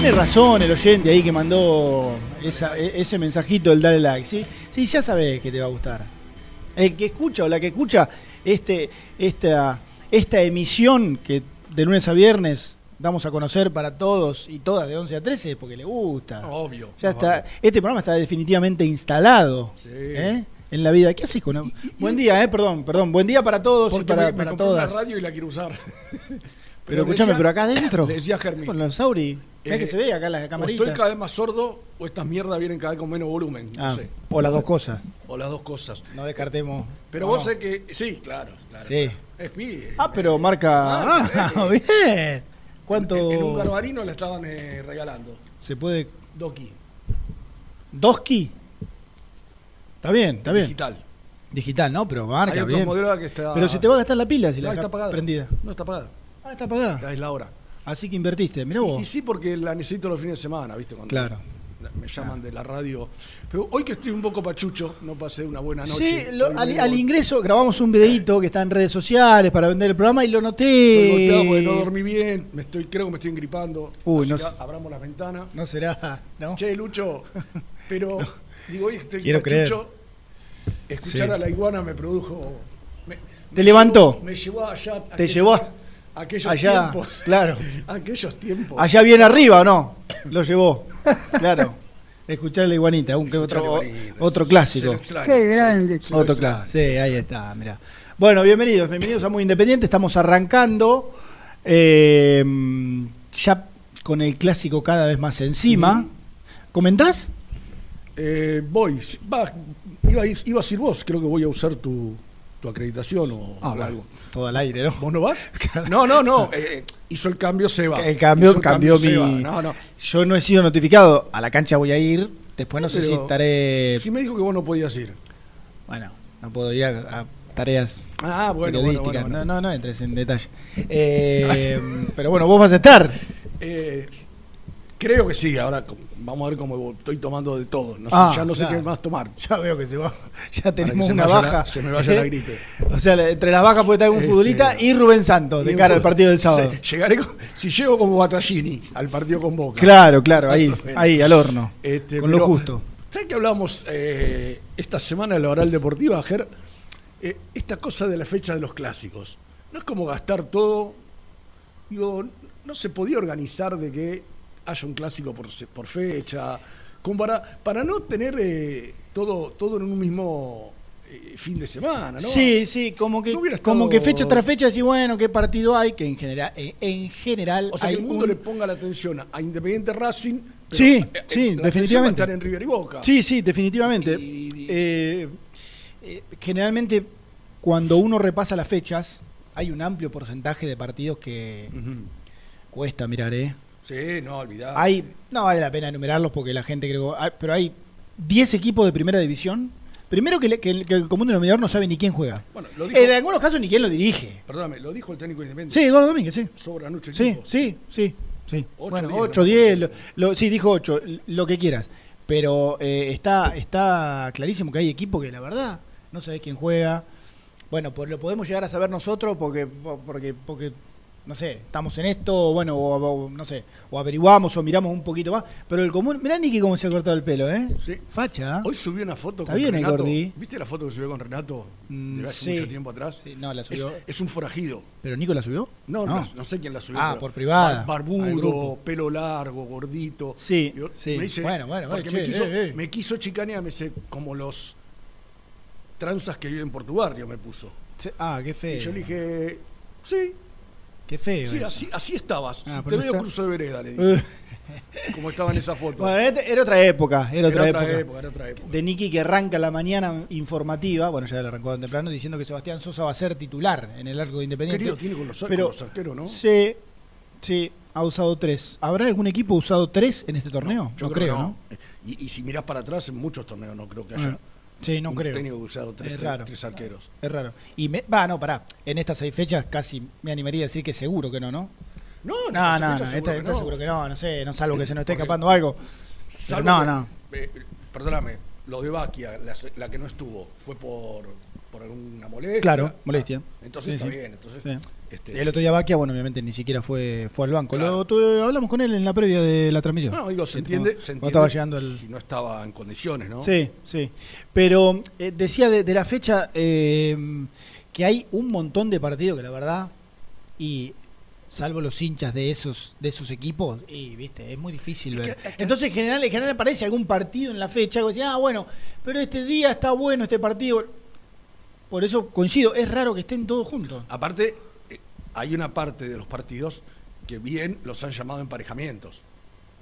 Tiene razón el oyente ahí que mandó esa- e- ese mensajito del dale like, ¿sí? Sí, ya sabes que te va a gustar. El que escucha o la que escucha este, esta, esta emisión que de lunes a viernes damos a conocer para todos y todas de 11 a 13 es porque le gusta. Obvio. Ya está, este programa está definitivamente instalado ¿eh? en la vida. ¿Qué haces con Buen día, eh, perdón, perdón. Buen día para todos y para, me, me para todas. una radio y la quiero usar. Pero escúchame, pero acá adentro. Le decía Germín. Con los Sauri. Mirá eh, que se ve acá la o camarita. estoy cada vez más sordo o estas mierdas vienen cada vez con menos volumen. No Ah, sé. o las dos cosas. O las dos cosas. No descartemos. Pero No, vos no. sé que. Sí, claro. claro Sí. Es pi- Ah, pero marca. Ah, Ah, bien. ¿Cuánto En, en un garbarino le estaban eh, regalando. se puede? Doki. ¿Doski? Está bien, está bien. Digital. Digital, ¿no? Pero marca Hay otros bien. que está. Pero se te va a gastar la pila si la está apagada. prendida. No está apagada. Ah, está apagada. Ya es la hora. Así que invertiste. Mirá vos. Y, y sí, porque la necesito los fines de semana, ¿viste? Cuando Claro. Me llaman de la radio. Pero hoy que estoy un poco pachucho, no pasé una buena Sí, noche. lo- Hoy al, ingreso grabamos un videito que está en redes sociales para vender el programa y lo noté. Estoy golpeado porque no dormí bien, me estoy, creo que me estoy engripando. Uy, no abramos las ventanas. No será, ¿no? Che, Lucho, pero digo, hoy estoy Quiero pachucho. Escuchar Sí. a la iguana me produjo. me- Te me levantó. llevó- me llevó allá. Te llevó a- aquellos allá, tiempos. claro. aquellos tiempos. Allá bien arriba, ¿o no? Lo llevó. Claro. Escuchar la iguanita, un, otro, iguanita, otro clásico. Qué grande. Otro clásico. Sí, ahí está, mirá. Bueno, bienvenidos, bienvenidos a Muy Independiente. Estamos arrancando eh, ya con el clásico cada vez más encima. ¿Comentás? Eh, voy, va, iba, iba a ir vos, creo que voy a usar tu, tu acreditación o, Ah, o bueno, algo. todo al aire, ¿no? ¿Vos no vas? No, no, no. eh, hizo el cambio Seba. El cambio el cambió mi. Seba. No, no. Yo no he sido notificado. A la cancha voy a ir. Después no sé si Pero- estaré. Sí me dijo que vos no podías ir. Bueno, no puedo ir a, a tareas Ah, bueno, periodísticas. bueno, bueno. No, no, no entres en detalle. Eh, pero bueno, vos vas a estar. Eh, creo que sí, ahora vamos a ver cómo estoy tomando de todo. No sé, Ah, ya no sé qué más tomar. Ya veo que se va. Ya tenemos una baja. la- se me vaya la gripe. O sea, entre las bajas puede estar un Este, futbolista y Rubén Santos de cara al partido del sábado. Sí, llegaré con- si llego como Battaglini al partido con Boca. Claro, claro, ahí, ahí, al horno. Este, con lo justo. ¿Sabes que hablamos eh, esta semana en la oral deportiva, Ger? Eh, esta cosa de la fecha de los clásicos. No es como gastar todo. Digo, no se podía organizar de que haya un clásico por, por fecha. como para, para no tener eh, todo, todo en un mismo eh, fin de semana, ¿no? Sí, sí, como que, No como que fecha tras fecha decís, bueno, qué partido hay, que en general, en, en general O sea, hay que el mundo un- le ponga la atención a Independiente Racing. pero, Sí, eh, eh, sí, la atención va a definitivamente. estar en River y Boca. Sí, sí, definitivamente. Y- Eh, eh, generalmente, cuando uno repasa las fechas, hay un amplio porcentaje de partidos que cuesta mirar, ¿eh? Sí, no, olvidar. Hay, no vale la pena enumerarlos porque la gente creo, hay- pero hay 10 equipos de primera división. Primero que, le- que el, que el común denominador no sabe ni quién juega. Bueno, lo dijo, En algunos casos ni quién lo dirige. perdóname, lo dijo el técnico Independiente. Sí, Eduardo Domínguez, sí. Sobra mucho Sí, equipo. sí, sí, sí. Ocho, bueno, diez, 8, ¿no? 10, lo, lo- sí, dijo 8, lo que quieras. Pero eh, está, está clarísimo que hay equipos que la verdad no sabés quién juega. Bueno, pues lo podemos llegar a saber nosotros porque, porque, porque no sé, estamos en esto, o bueno, o, o, no sé, o averiguamos o miramos un poquito más. Pero el común, mirá Niki cómo se ha cortado el pelo, ¿eh? Sí. Facha. ¿eh? Hoy subí una foto Está con bien Renato. Gordi. ¿Viste la foto que subió con Renato Mm, de hace sí. mucho tiempo atrás? Sí, no, la subió. es un forajido. ¿Pero Nico la subió? No, no, no sé quién la subió. Ah, por privada. Barbudo, pelo largo, gordito. Sí, Yo- sí. Me dice, Bueno, bueno, porque me, quiso, eh, eh. me quiso chicanear, me dice, como los tranzas que viven por tu barrio, me puso. Ah, qué feo. Y yo le dije, sí, Qué feo. sí, eso. así, así estabas. Ah, te veo está- de vereda, le dije, como estaba en esa foto. Bueno, este- era otra época, era otra, era otra época. era otra época. De Nicky que arranca la mañana informativa, bueno, ya la arrancó tan temprano, diciendo que Sebastián Sosa va a ser titular en el arco de Independiente. Querido tiene con los, con pero- los arqueros, ¿no? Sí, sí, ha usado tres. ¿Habrá algún equipo usado tres en este torneo? No, yo creo, ¿no? Y, y si mirás para atrás, en muchos torneos no creo que haya Ah, sí, no un creo. técnico que usado tres, Es tres- raro. tres arqueros. Es raro. Y me, va, no, pará. En estas seis fechas casi me animaría a decir que seguro que no, ¿no? No, No, no, no, fechas esta, seguro que no. seguro que no, no sé, no salvo que se nos esté Porque- escapando algo. Salvo no, que- no. eh, perdóname, lo de Baquia, la, la que no estuvo, fue por, por alguna molestia. Claro, molestia. Ah, entonces Sí, está sí. bien. Entonces, Sí. Este, El otro día Baquia, bueno, obviamente ni siquiera fue, fue al banco. Claro. Lo, tu- hablamos con él en la previa de la transmisión. no, digo, se Sí, entiende, se entiende estaba llegando el... si no estaba en condiciones, ¿no? Sí, sí. Pero eh, decía de, de la fecha eh, que hay un montón de partidos que la verdad, y salvo los hinchas de esos de esos equipos, y viste, es muy difícil ver. que- es que- Entonces en general, en general aparece algún partido en la fecha, que decía, ah, bueno, pero este día está bueno este partido. Por eso coincido, es raro que estén todos juntos. Aparte, hay una parte de los partidos que bien los han llamado emparejamientos.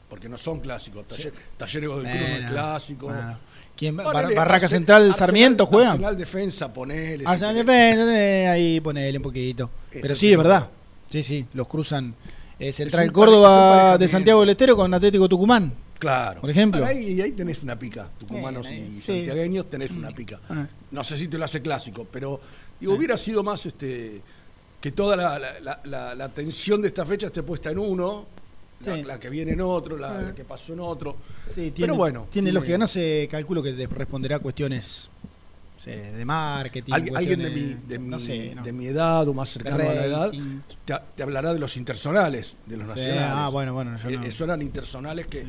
Porque no son clásicos. Taller, Talleres del Cruz no es clásico. bueno. ¿Quién, Bar- Ponele, Barraca Central, Arsenal- Sarmiento juegan. Arsenal Defensa, ponele. Arsenal querés. Defensa, eh, ahí ponele un poquito. Eh, Pero sí, es verdad. Sí, sí, los cruzan eh, Central Córdoba de. Santiago del Estero con Atlético Tucumán. Claro. Por ejemplo. Ahí, ahí tenés una pica. Tucumanos Eh, y sí. santiagueños tenés una pica. Ah. No sé si te lo hace clásico, pero digo, hubiera sido más este que toda la, la- la- la- atención de esta fecha esté puesta en uno, la, Sí. la que viene en otro, la, Ah. que pasó en otro. Sí, tiene, Pero bueno, tiene lógica. No sé, calculo que de- responderá a cuestiones de marketing. Alguien, alguien de, mi, de, mi, no sé, no. de mi edad o más cercano a la edad te, te hablará de los intersonales, de los Sí, nacionales. ah, bueno, bueno, yo Eh, no. Esos eran intersonales que Sí.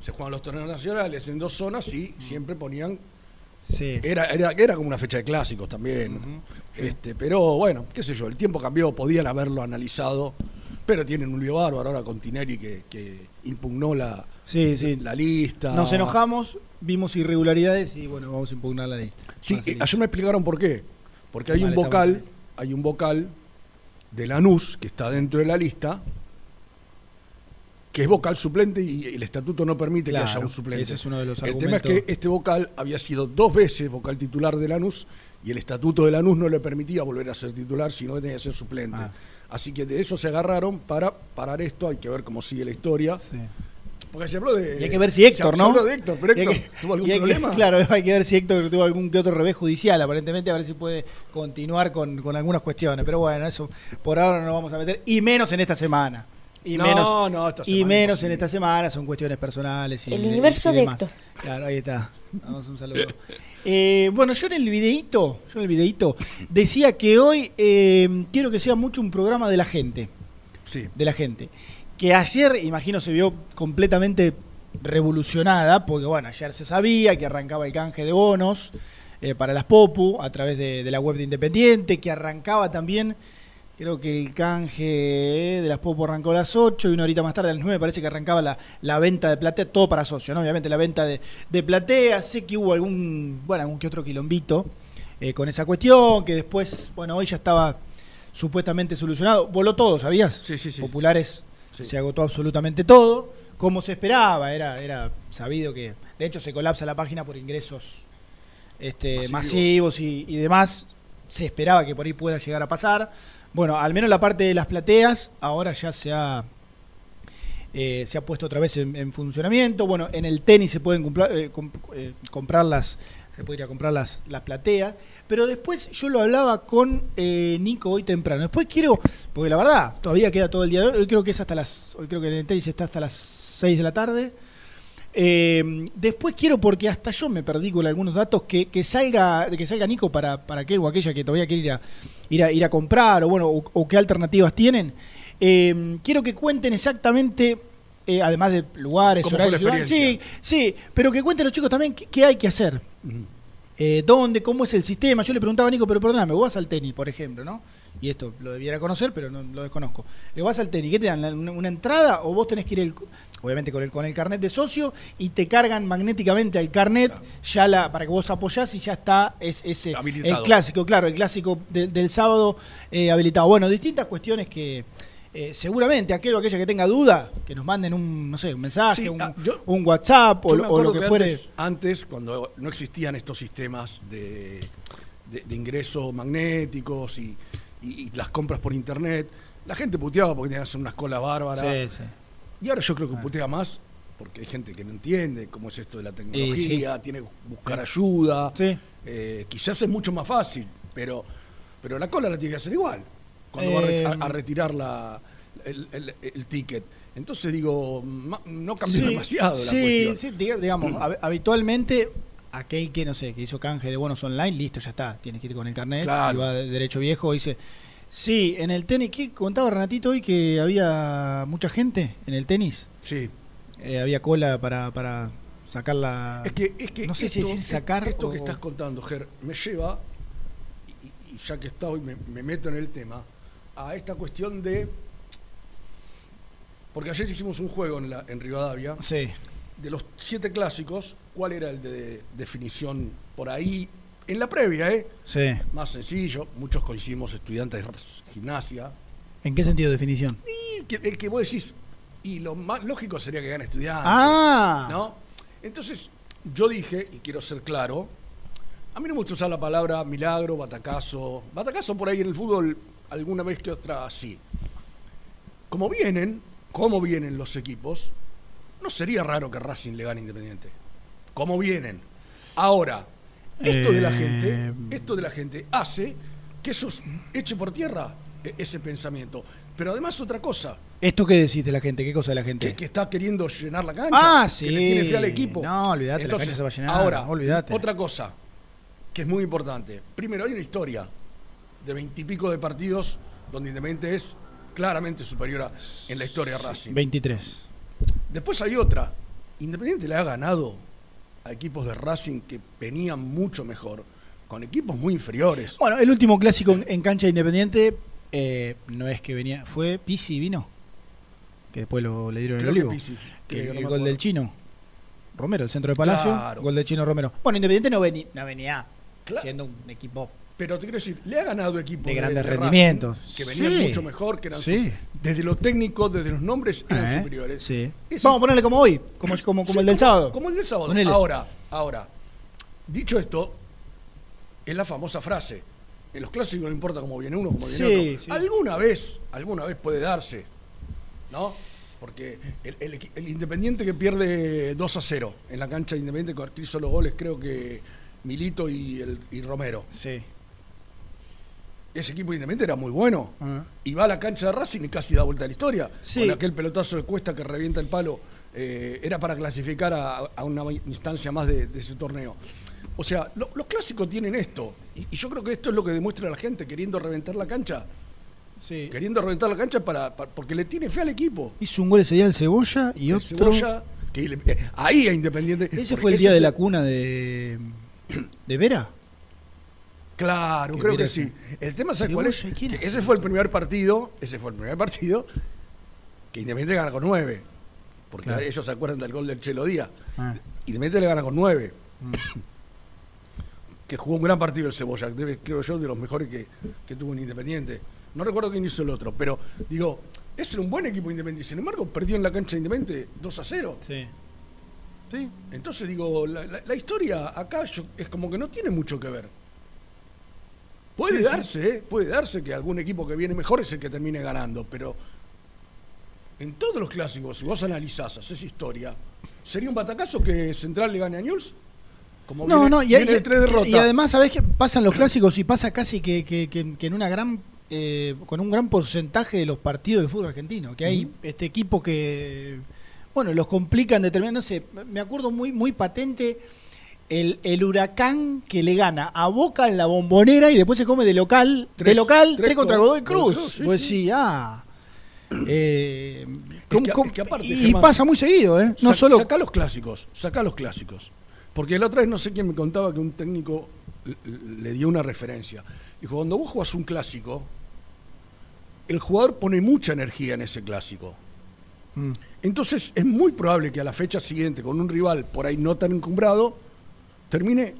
se juegan los torneos nacionales en dos zonas y Mm. siempre ponían Sí. Era, era, era como una fecha de clásicos también. Este, pero bueno, qué sé yo, el tiempo cambió, podían haberlo analizado, pero tienen un lío bárbaro ahora con Tineri que, que impugnó la, Sí, sí. la lista. Nos enojamos, vimos irregularidades y bueno, vamos a impugnar la lista. Sí, eh, que- ayer me explicaron por qué. Porque hay Vale, un vocal, hay un vocal de Lanús que está dentro de la lista, que es vocal suplente y el estatuto no permite que Claro, haya un suplente. ese es uno de los el tema es que este vocal había sido dos veces vocal titular de Lanús y el estatuto de Lanús no le permitía volver a ser titular, sino que tenía que ser suplente. Ah. Así que de eso se agarraron para parar esto, hay que ver cómo sigue la historia. Sí. Porque se habló de... Y hay que ver si Héctor, se ¿no? habló de Héctor, pero Y Héctor que- tuvo algún y hay que- problema. claro, hay que ver si Héctor tuvo algún que otro revés judicial, aparentemente, a ver si puede continuar con, con algunas cuestiones. Pero bueno, eso por ahora no nos vamos a meter, y menos en esta semana. Y No, menos, no, esta y semana menos imposible. en esta semana, son cuestiones personales. Y, El y- universo y de demás. Héctor. Claro, ahí está. Vamos un saludo. Eh, bueno, yo en el videíto, yo en el videíto decía que hoy eh, quiero que sea mucho un programa de la gente Sí. de la gente. Que ayer, imagino, se vio completamente revolucionada, porque bueno, ayer se sabía que arrancaba el canje de bonos eh, para las POPU a través de, de la web de Independiente, que arrancaba también Creo que el canje de las Popo arrancó a las 8 y una horita más tarde, a las 9, parece que arrancaba la, la venta de platea, todo para socio, ¿no? Obviamente la venta de, de platea. Sé que hubo algún, bueno, algún que otro quilombito eh, con esa cuestión, que después, bueno, hoy ya estaba supuestamente solucionado. Voló todo, ¿sabías? Sí, sí, sí. Populares Sí. se agotó absolutamente todo, como se esperaba, era, era sabido que, de hecho, se colapsa la página por ingresos este, Masivos. masivos, y, y demás. Se esperaba que por ahí pueda llegar a pasar. Bueno, al menos la parte de las plateas ahora ya se ha, eh, se ha puesto otra vez en, en funcionamiento. Bueno, en el tenis se pueden comprar, eh, eh, comprar las, se puede ir a comprar las, las plateas. Pero después yo lo hablaba con Nico hoy temprano. Después quiero, porque la verdad, todavía queda todo el día de hoy. Hoy creo que es hasta las, hoy creo que en el tenis está hasta las 6 de la tarde. Después quiero, porque hasta yo me perdí con algunos datos, que, que salga, que salga Nico para, para aquel o aquella que todavía quiere ir a, ir a, ir a comprar, o bueno, o, o qué alternativas tienen. Eh, quiero que cuenten exactamente, eh, además de lugares, ¿Cómo fue horarios, sí, sí, pero que cuenten los chicos también qué, qué hay que hacer. Eh, ¿Dónde? ¿Cómo es el sistema? Yo le preguntaba a Nico, pero perdóname, vos vas al tenis, por ejemplo, ¿no? Y esto lo debiera conocer, pero no lo desconozco. Le vas al tenis, ¿qué te dan? ¿La- ¿Una, una entrada o vos tenés que ir, el- obviamente, con el, con el carnet de socio y te cargan magnéticamente al carnet ya la, para que vos apoyás y ya está es, ese, el clásico, claro, el clásico de- del sábado eh, habilitado. Bueno, distintas cuestiones que eh, seguramente aquel o aquella que tenga duda, que nos manden un, no sé, un mensaje, Sí, un, ah, yo- un WhatsApp o, lo- o acuerdo lo que, que fuere. Antes, antes, cuando no existían estos sistemas de, de, de ingresos magnéticos y, y- y las compras por internet, la gente puteaba porque tenía que hacer unas colas bárbaras. Sí, sí. Y ahora yo creo que Ah. putea más porque hay gente que no entiende cómo es esto de la tecnología, tiene que buscar ayuda. Sí. Eh, quizás es mucho más fácil, pero, pero la cola la tiene que hacer igual cuando va a re- Eh, a, a retirar la, el, el- el ticket. Entonces digo, no cambió demasiado la sí, cuestión. sí, diga- digamos, hab- habitualmente aquel que, no sé, que hizo canje de bonos online, listo, ya está, tiene que ir con el carnet, Claro. y va de derecho viejo, dice, sí, en el tenis, ¿qué contaba Renatito hoy que había mucha gente en el tenis? Sí. Eh, había cola para, para sacar la... Es que, es que no sé si esto- decir sacar esto o- que estás contando, Ger, me lleva, y, y ya que está hoy me, me meto en el tema, a esta cuestión de. Porque ayer hicimos un juego en, la, en Rivadavia, Sí, de los siete clásicos, ¿cuál era el de definición por ahí? En la previa, ¿eh? sí. Más sencillo, muchos coincidimos estudiantes de gimnasia. ¿En qué sentido de definición? Y que- el que vos decís, y lo más lógico sería que gane estudiante. Ah, ¿no? Entonces, yo dije, y quiero ser claro, a mí no me gusta usar la palabra milagro, batacazo. Batacazo por ahí en el fútbol, alguna vez que otra sí. Como vienen, como vienen los equipos, no sería raro que Racing le gane Independiente. Como vienen. Ahora, esto de la Eh, gente, esto de la gente hace que eso eche por tierra e- ese pensamiento. Pero además otra cosa, ¿esto qué decís de la gente? ¿Qué cosa de la gente? que, que está queriendo llenar la cancha. Ah, sí. Que le tiene fe al equipo. No, olvídate, la cancha se va a llenar, Ahora, olvídate. otra cosa que es muy importante. Primero, hay una historia de veintipico de partidos donde Independiente es claramente superior a- en la historia de Racing. 23. Después hay otra. Independiente le ha ganado a equipos de Racing que venían mucho mejor, con equipos muy inferiores. Bueno, el último clásico en, en cancha independiente eh, no es que venía, fue Pisi vino, que después lo, le dieron Creo el que olivo. Pizzi, Que creo, el no gol del chino. Romero, el centro de Palacio, Claro. gol del chino Romero. Bueno, Independiente no venía, no venía Claro. siendo un equipo. Pero te quiero decir, le ha ganado equipos De grandes rendimientos. que venían Sí. mucho mejor, que eran Sí. desde lo técnico, desde los nombres, eran Eh, superiores. sí. Vamos a ponerle como hoy, como, como, como el del sábado. Como el del sábado. Ponele. Ahora, ahora, dicho esto, es la famosa frase. En los clásicos no importa cómo viene uno, cómo viene Sí, otro. sí. Alguna vez, alguna vez puede darse, ¿no? Porque el, el el Independiente que pierde 2 a 0 en la cancha de Independiente, con que hizo los goles, creo que Milito y, el, y Romero. Sí. Ese equipo de Independiente era muy bueno. Ah. Y va a la cancha de Racing y casi da vuelta a la historia. Sí. Con aquel pelotazo de cuesta que revienta el palo. eh, era para clasificar a, a una instancia más de, de ese torneo. O sea, lo- los clásicos tienen esto. Y, y yo creo que esto es lo que demuestra la gente queriendo reventar la cancha. Sí. Queriendo reventar la cancha para, para- porque le tiene fe al equipo. Hizo un gol ese día el Cebolla y El otro. Cebolla, que le- eh, ahí a Independiente. Ese fue el día de la cuna de, de Vera. Claro, Que creo que sí. El tema, ¿sabes Sí, cuál es? Ese fue el primer partido, ese fue el primer partido que Independiente gana con nueve. Porque Claro. ellos se acuerdan del gol del Chelo Díaz. Ah. Independiente le gana con nueve. Mm. que jugó un gran partido el Cebolla, debe, creo yo, de los mejores que, que tuvo en Independiente. No recuerdo quién hizo el otro, pero digo, ese era un buen equipo Independiente. Sin embargo, perdió en la cancha de Independiente 2 a 0. Sí. Sí. Entonces digo, la, la- la historia acá yo- es como que no tiene mucho que ver. Puede Sí, darse, ¿eh? puede darse que algún equipo que viene mejor es el que termine ganando, pero en todos los clásicos, si vos analizás, haces historia, ¿sería un batacazo que Central le gane a News? Como No, viene- no, y, viene y- de tres derrotas. y además, ¿sabés qué? Pasan los clásicos y pasa casi que, que- que- que en una gran. eh, con un gran porcentaje de los partidos del fútbol argentino. Que hay este equipo que. Bueno, los complican determinado. No sé, me acuerdo muy, muy patente. El, el huracán que le gana a Boca en la bombonera y después se come de local, de Tres- local, tres 3 contra con- Godoy Cruz. Cruz, sí, pues sí. sí, ah. Eh, Es ¿cómo- que- cómo- es que aparte, y Germán, pasa muy seguido, ¿eh? No Sa- solo. Sacá los clásicos, sacá los clásicos. Porque la otra vez no sé quién me contaba que un técnico le dio una referencia. Dijo, cuando vos jugás un clásico, el jugador pone mucha energía en ese clásico. Mm. Entonces es muy probable que a la fecha siguiente, con un rival por ahí no tan encumbrado, termine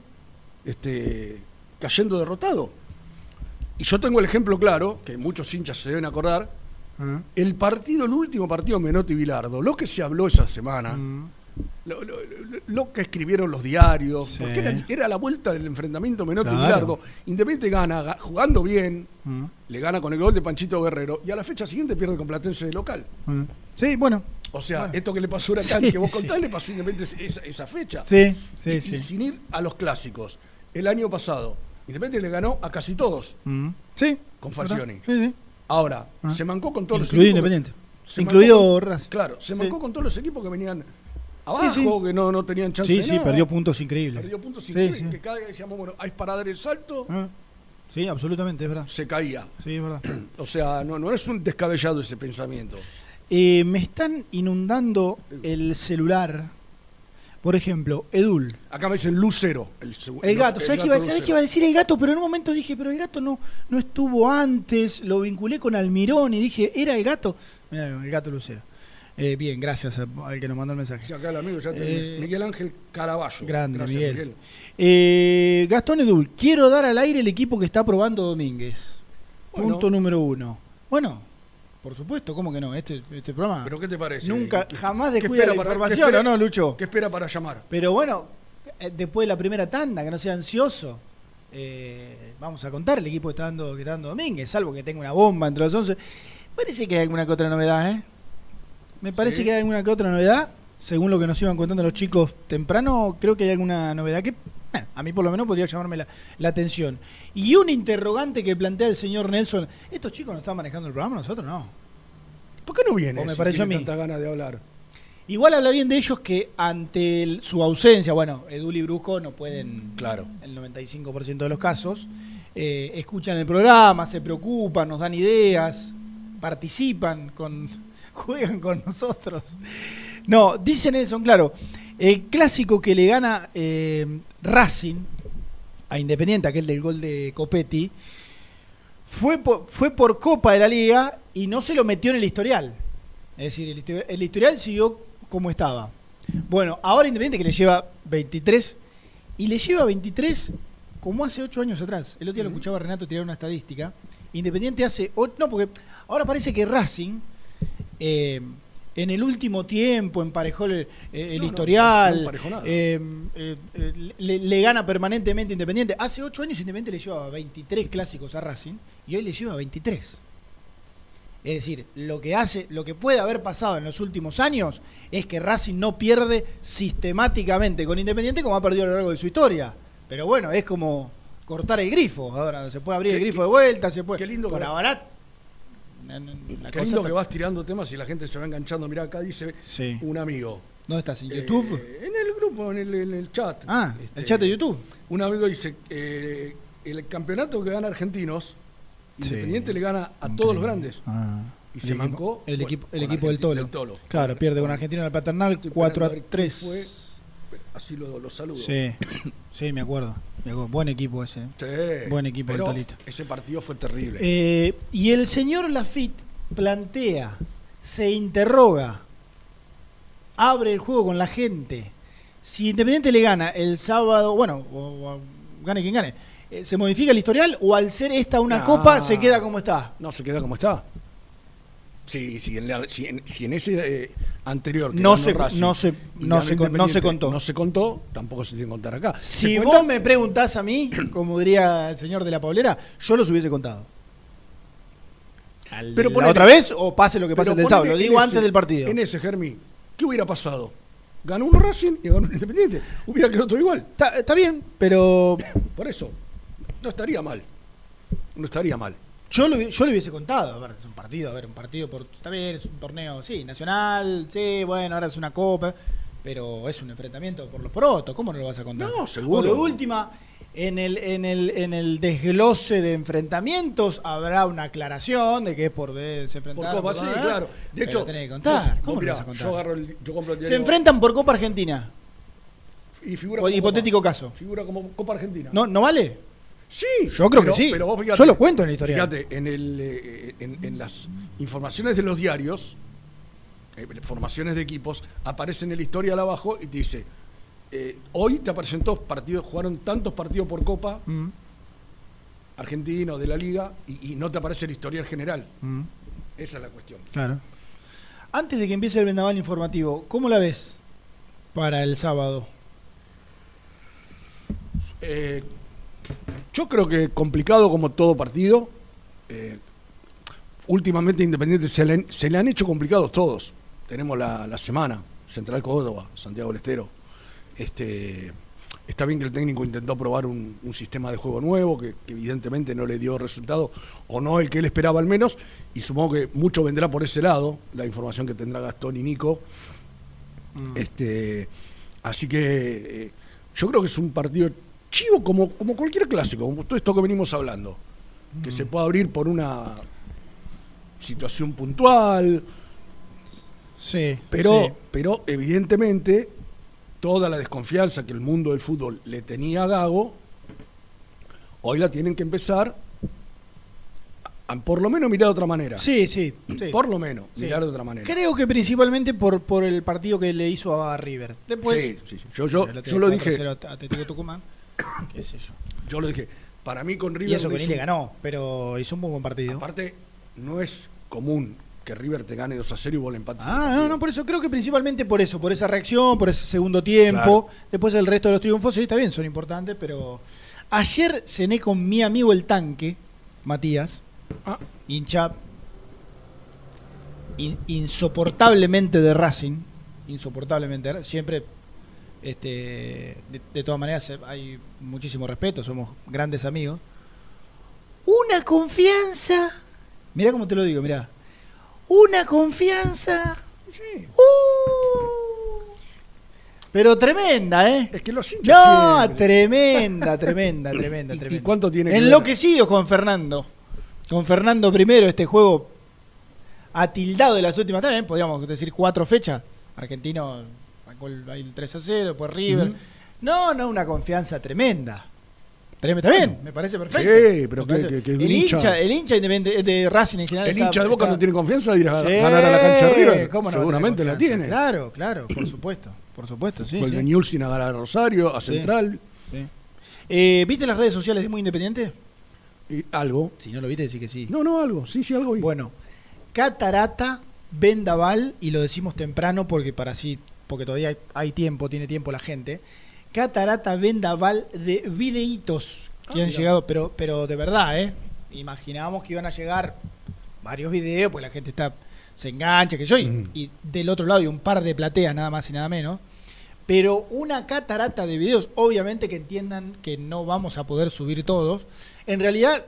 este, cayendo derrotado. Y yo tengo el ejemplo claro, que muchos hinchas se deben acordar, Ah. el partido, el último partido Menotti y Bilardo, lo que se habló esa semana, Mm. lo, lo- lo- lo que escribieron los diarios, Sí. porque era, era la vuelta del enfrentamiento Menotti y. Bilardo. Independiente gana, ga- jugando bien, Mm. le gana con el gol de Panchito Guerrero, y a la fecha siguiente pierde con Platense de local. Mm. Sí, bueno. O sea, Bueno. esto que le pasó a Huracán, Sí, que vos sí. contás, le pasó a Independiente esa, esa fecha. Sí, sí, y, sí. y sin ir a los clásicos. El año pasado, Independiente le ganó a casi todos. Mm. Sí. Con. Falcioni. Sí, sí. Ahora, Ah. se mancó con todos Incluido los equipos. Independiente. Incluido Racing. Claro, se Sí. mancó con todos los equipos que venían abajo, Sí, sí. que no, no tenían chance Sí, de sí, nada. perdió puntos increíbles. Perdió puntos Sí, increíbles, sí. que cada vez decíamos, bueno, hay para dar el salto, Ah. Sí, absolutamente, es verdad. se caía. Sí, es verdad. O sea, no, no es un descabellado ese pensamiento. Eh, me están inundando el celular. Por ejemplo, Edul. Acá me dicen Lucero. El, El gato. ¿Sabes qué, iba, a decir el gato? Pero en un momento dije, pero el gato no, no estuvo antes. Lo vinculé con Almirón y dije, ¿era el gato? Mirá, el gato Lucero. Eh, bien, gracias a- al que nos mandó el mensaje. Sí, acá el amigo ya. Eh, Miguel Ángel Caraballo. Grande, Gracias, Miguel. Eh, Gastón Edul, quiero dar al aire el equipo que está probando Domínguez. Bueno. Punto número uno. Bueno, por supuesto, ¿cómo que no? Este, este programa ¿Pero qué te parece? nunca, ¿Qué- jamás descuida la para- información, espera- ¿o no, Lucho? ¿Qué espera para llamar? Pero bueno, eh, después de la primera tanda, que no sea ansioso, eh, vamos a contar el equipo que está dando, que está dando Domínguez, salvo que tenga una bomba entre los 11. Parece que hay alguna que otra novedad, ¿eh? Me parece Sí. que hay alguna que otra novedad. Según lo que nos iban contando los chicos temprano, creo que hay alguna novedad que, a mí por lo menos podría llamarme la, la atención. Y un interrogante que plantea el señor Nelson, ¿estos chicos no están manejando el programa? Nosotros no. ¿Por qué no viene? O me si pareció a mí. tanta ganas de hablar. Igual habla bien de ellos que ante el- su ausencia, bueno, Edul y Brusco no pueden, Claro. el 95% de los casos, eh, escuchan el programa, se preocupan, nos dan ideas, participan, con, juegan con nosotros. No, dice Nelson, claro, el clásico que le gana eh, Racing a Independiente, aquel del gol de Copetti, fue por, fue por Copa de la Liga y no se lo metió en el historial. Es decir, el historial, el historial siguió como estaba. Bueno, ahora Independiente que le lleva 23 y le lleva 23 como hace 8 años atrás. El otro día lo escuchaba Renato tirar una estadística. Independiente hace... No, porque ahora parece que Racing eh, en el último tiempo emparejó el, eh, el No, no, historial. no emparejó nada. eh, eh, eh, le, le gana permanentemente Independiente. Hace 8 años Independiente le llevaba 23 clásicos a Racing y hoy le lleva 23. Es decir, lo que hace, lo que puede haber pasado en los últimos años es que Racing no pierde sistemáticamente con Independiente como ha perdido a lo largo de su historia. Pero bueno, es como cortar el grifo. Ahora se puede abrir el grifo de vuelta, se puede. qué lindo Por ahora. La Qué cosa lindo está- que vas tirando temas y la gente se va enganchando. Mirá, acá dice Sí. un amigo. ¿Dónde estás? ¿En Eh, YouTube? en el grupo, en el, en el chat. ah, Este, el chat de YouTube. Un amigo dice, eh, el campeonato que gana Argentinos, Sí. Independiente le gana a todos los grandes. Ah. Y El se equipo- mancó el con- equipo, el equipo del Tolo. del Tolo. Claro, pierde con Argentino en el Paternal Estoy 4 a esperando a ver quién 3. fue. Así lo, lo saludo. Sí, sí, me acuerdo. Buen equipo ese. Sí, Buen equipo el pero Tolito. Ese partido fue terrible. Eh, y el señor Lafitte plantea, se interroga, abre el juego con la gente. Si Independiente le gana el sábado, bueno, o, o gane quien gane, eh, ¿se modifica el historial o al ser esta una copa se queda como está? No, se queda como está. Sí, sí, en, la- si en- si en ese eh, anterior que No se- Racing no se- no se con- no se contó. No se contó, tampoco se tiene que contar acá. Si ¿Se vos me preguntás a mí, como diría el señor de la Paulera, yo los hubiese contado. Al- Pero la otra vez o pase lo que pase del sábado. Lo digo antes del partido. En ese, Germi, ¿qué hubiera pasado? Ganó uno Racing y ganó un Independiente. Hubiera quedado todo igual. Está, está bien, pero Por eso, no estaría mal. No estaría mal. Yo lo, yo lo hubiese contado, a ver, es un partido, a ver, un partido por. Está bien, es un torneo, sí, nacional, sí, bueno, ahora es una copa, pero es un enfrentamiento por los porotos, ¿cómo no lo vas a contar? No, seguro. Por lo última, en el, en el, en el desglose de enfrentamientos habrá una aclaración de que es por se Por Copa, sí, por- claro. De hecho, tenés que contar. vos- ¿Cómo vos mirá, vas a contar? Yo, agarro el, yo compro el Se enfrentan por Copa Argentina, y figura como hipotético Copa. caso. Figura como Copa Argentina. ¿No, ¿No vale? Sí, Yo creo que pero- sí. Pero vos fíjate, Yo lo cuento en el historial. Fíjate, en, el, eh, en, en las informaciones de los diarios, eh, formaciones de equipos, aparece en el historial abajo y te dice, eh, hoy te aparecen todos partidos, jugaron tantos partidos por Copa, Mm, argentino, de la Liga, y, y no te aparece el historial general. mm. Esa es la cuestión. Claro. Antes de que empiece el vendaval informativo, ¿cómo la ves para el sábado? Eh, yo creo que complicado como todo partido. Eh, últimamente Independiente se le, han- se le han hecho complicados todos. Tenemos la, la semana, Central Córdoba, Santiago del Estero. Este, está bien que el técnico intentó probar un, un sistema de juego nuevo, que, que evidentemente no le dio resultado, o no el que él esperaba al menos, y supongo que mucho vendrá por ese lado, la información que tendrá Gastón y Nico. Este, así que eh, yo creo que es un partido chivo como, como cualquier clásico, como todo esto que venimos hablando, que se puede abrir por una situación puntual, Sí. pero, sí. pero evidentemente toda la desconfianza que el mundo del fútbol le tenía a Gago, hoy la tienen que empezar a, a por lo menos mirar de otra manera. Sí, sí, sí. Por lo menos, Sí. mirar de otra manera. Creo que principalmente por, por el partido que le hizo a River. Después, sí, sí. Yo, yo, yo lo 4-0 dije, a Tucumán. Qué sé yo. yo lo dije. Para mí con River Y eso no que ni le ganó, pero hizo un muy buen partido. Aparte, no es común que River te gane 2 a 0 y vos le empates. el Ah, partido. no, no, por eso creo que principalmente por eso, por esa reacción, por ese segundo tiempo. Claro. Después el resto de los triunfos, sí, está bien, son importantes, pero ayer cené con mi amigo el tanque, Matías, Ah, hincha in- insoportablemente de Racing, insoportablemente, siempre, este, de, de todas maneras hay muchísimo respeto, somos grandes amigos. Una confianza, mirá cómo te lo digo, mirá, una confianza, uh, pero tremenda, ¿eh? es que los hinchas No, siempre- tremenda, tremenda, tremenda, ¿Y- y tremenda. cuánto tiene que ver? Con Fernando. Con Fernando primero, este juego atildado de las últimas, también podríamos decir cuatro fechas. Argentino, sacó el, ahí el 3 a 0, después River. No, no, una confianza tremenda. Tremenda, bien, me parece perfecto. Sí, pero que- que- que el hincha- hincha, el hincha independiente- de Racing en general. El hincha de Boca está- no tiene confianza de ir a Sí, ganar a la cancha de River. ¿cómo no va a tener Seguramente la tiene. Claro, claro, por supuesto. Por supuesto, sí. Gol sí. de Newell's a Rosario, a Sí. Central, Sí. Eh, ¿Viste las redes sociales de Muy Independiente? y algo. Si no lo viste, decir que sí. No, no, algo. Sí, sí, algo. vi. Bueno, Catarata, Vendaval, y lo decimos temprano porque para sí, porque todavía hay, hay tiempo, tiene tiempo la gente. Catarata, Vendaval de videitos que Ah, han llegado, pero, pero de verdad, ¿eh? Imaginábamos que iban a llegar varios videos, pues la gente está se engancha, que yo, y, Mm. y del otro lado hay un par de plateas, nada más y nada menos. Pero una catarata de videos, obviamente que entiendan que no vamos a poder subir todos. En realidad,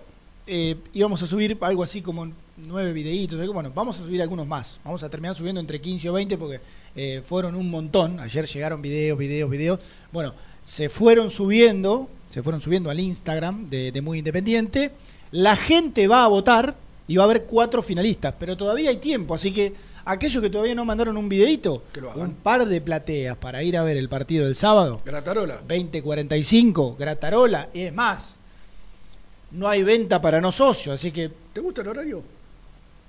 eh, íbamos a subir algo así como nueve videitos. Bueno, vamos a subir algunos más. Vamos a terminar subiendo entre 15 o 20 porque eh, fueron un montón. Ayer llegaron videos, videos, videos. Bueno, se fueron subiendo, se fueron subiendo al Instagram de, de Muy Independiente. La gente va a votar y va a haber cuatro finalistas, pero todavía hay tiempo, así que aquellos que todavía no mandaron un videito, Que lo hagan. un par de plateas para ir a ver el partido del sábado, Gratarola. 2045, Gratarola, y es más, no hay venta para no socios, así que ¿Te gusta el horario?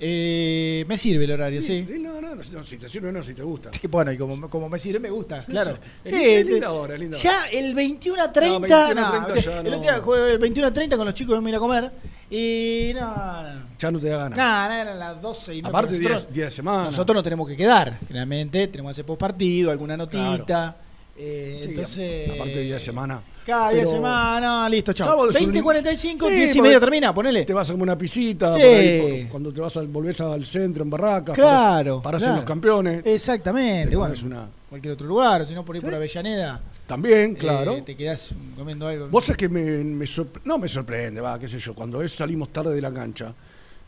Eh, me sirve el horario, sí. No, no, no, no, si te sirve no, si te gusta. Sí, bueno, y como, como me sirve, me gusta, claro. Sí, linda- es linda hora, es linda ya el 21 a No, 30, 21 a no, 30 ya el no. otro día jugué el 21 a 30 con los chicos que me ir a comer y no, no, Ya no te da ganas. no, no, eran las 12 y no, Aparte, pero día, nosotros, día de semana. nosotros nos tenemos que quedar, generalmente tenemos que hacer post partido, alguna notita, eh, Sí, entonces... Aparte, día de semana. Cada día de semana, listo, chao. sábado es un 20, lindo- 45, Sí, 10 y media termina, ponele. Te vas a una pisita, Sí. por ahí, por- cuando te vas al, volvés al centro en Barracas. Claro, Para, claro. los campeones. Exactamente, Te bueno, una- cualquier otro lugar, si no por ir por. Avellaneda. También, Eh, claro. te quedás comiendo algo. Vos sabés que me, me sorpre- no me sorprende, va, qué sé yo, cuando es, salimos tarde de la cancha,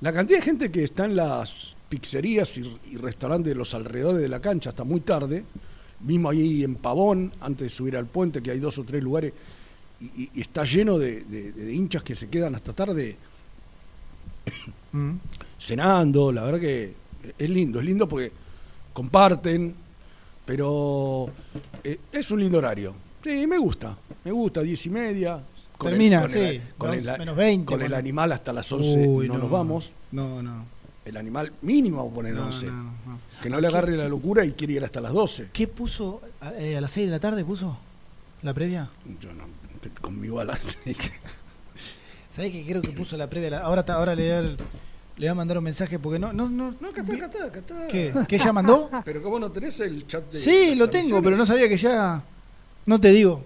la cantidad de gente que está en las pizzerías y, y restaurantes de los alrededores de la cancha hasta muy tarde, mismo ahí en Pavón, antes de subir al puente, que hay dos o tres lugares, y, está lleno de, de- de hinchas que se quedan hasta tarde Mm. cenando, la verdad que es lindo, es lindo porque comparten, pero eh, es un lindo horario. Sí, me gusta, me gusta, diez y media. con el- Termina, con el- sí, con menos- el, menos 20, Con el animal hasta las 11 Uy, no, nos vamos. No, no. El animal mínimo a poner No, 11. no, no. Que no le agarre la locura y quiere ir hasta las 12. ¿Qué puso a, eh, a las 6 de la tarde? ¿Puso la previa? Yo no, conmigo a las ¿Sabés que creo que puso la previa? Ahora, ahora le, voy a, le voy a mandar un mensaje porque no. no, no, No, acá está, acá está, acá está. ¿Qué? ¿Qué ya mandó? Pero ¿cómo no tenés el chat de Sí, lo tengo, pero no sabía que ya. No te digo.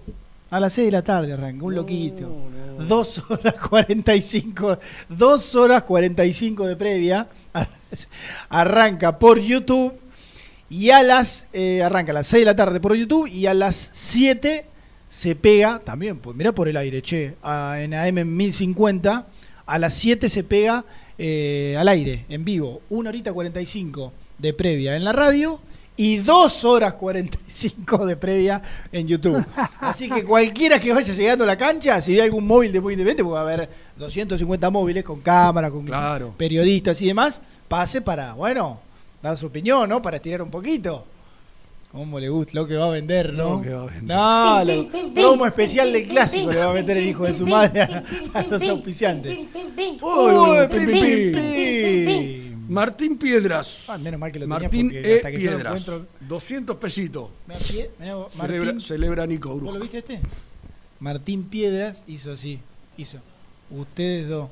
A las 6 de la tarde arranca, un No, loquito. no. Dos horas 45. Dos horas 45 de previa. Arranca por YouTube. Y a las. eh, arranca a las 6 de la tarde por YouTube. Y a las 7 se pega. También, pues mirá por el aire, che. a- en AM 1050. A las 7 se pega eh, al aire, en vivo. 1 horita 45 de previa en la radio. Y 2 horas 45 de previa en YouTube. Así que cualquiera que vaya llegando a la cancha, si ve algún móvil de muy independiente, porque va a haber 250 móviles con cámara, con Claro. periodistas y demás, pase para, bueno, dar su opinión, ¿no? Para estirar un poquito. ¿Cómo le gusta lo que va a vender, no? Lo que va a vender. No, lo- promo especial del clásico le va a meter el hijo de su madre a, a los auspiciantes. Uy, pi, pi, pi, pi. Martín Piedras. Ah, menos mal que lo tenías Martín porque E. hasta que yo lo Piedras. encuentro- 200 pesitos. Pie- Celebra, celebra Nico ¿vos lo Brujo. viste este? Martín Piedras hizo así, hizo. Ustedes dos.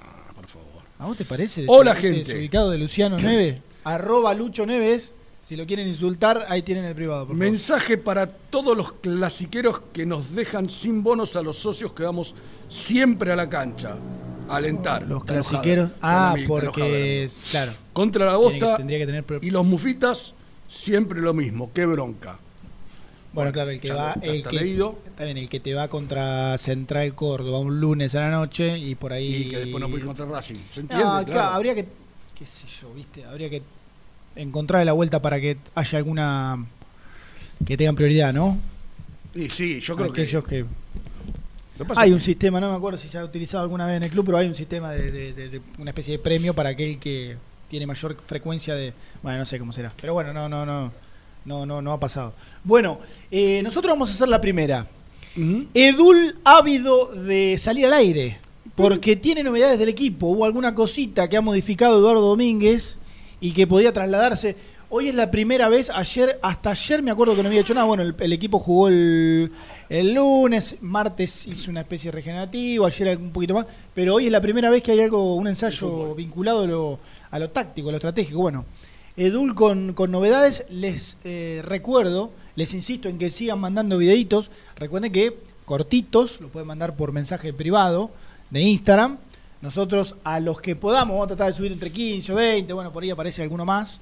Ah, por favor. ¿A vos te parece? Hola, Este gente. Ubicado de Luciano Neves. arroba Lucho Neves. Si lo quieren insultar, ahí tienen el privado. Por favor. Mensaje para todos los clasiqueros que nos dejan sin bonos a los socios que vamos siempre a la cancha. Alentar. Los enojada. clasiqueros. Ah, porque es. Claro. Contra la que- bosta tendría que tener. y los mufitas, siempre lo mismo. Qué bronca. Bueno, claro, el que va. está- El que, leído. bien, el que te va contra Central Córdoba un lunes a la noche y por ahí. Y que después no puede ir contra Racing. ¿Se No, entiende? claro, Claro. habría que. qué sé yo, viste. Habría que encontrar la vuelta para que haya alguna. que tengan prioridad, ¿no? Y sí, yo creo Aquellos que. que. Hay un sistema, no me acuerdo si se ha utilizado alguna vez en el club, pero hay un sistema de, de- de- de una especie de premio para aquel que tiene mayor frecuencia de. Bueno, no sé cómo será. Pero bueno, no, no, no. No, no, no ha pasado. Bueno, eh, nosotros vamos a hacer la primera. Ujú. Edul ávido de salir al aire, porque tiene novedades del equipo. Hubo alguna cosita que ha modificado Eduardo Domínguez y que podía trasladarse. Hoy es la primera vez, ayer, hasta ayer me acuerdo que no había hecho nada. Bueno, el, el equipo jugó el, el lunes, martes hizo una especie de regenerativo, ayer un poquito más, pero hoy es la primera vez que hay algo, un ensayo vinculado a lo, a lo táctico, a lo estratégico. Bueno, Edul con, con novedades, les eh, recuerdo, les insisto en que sigan mandando videitos. Recuerden que cortitos, lo pueden mandar por mensaje privado de Instagram. Nosotros a los que podamos, vamos a tratar de subir entre 15 o 20, bueno, por ahí aparece alguno más.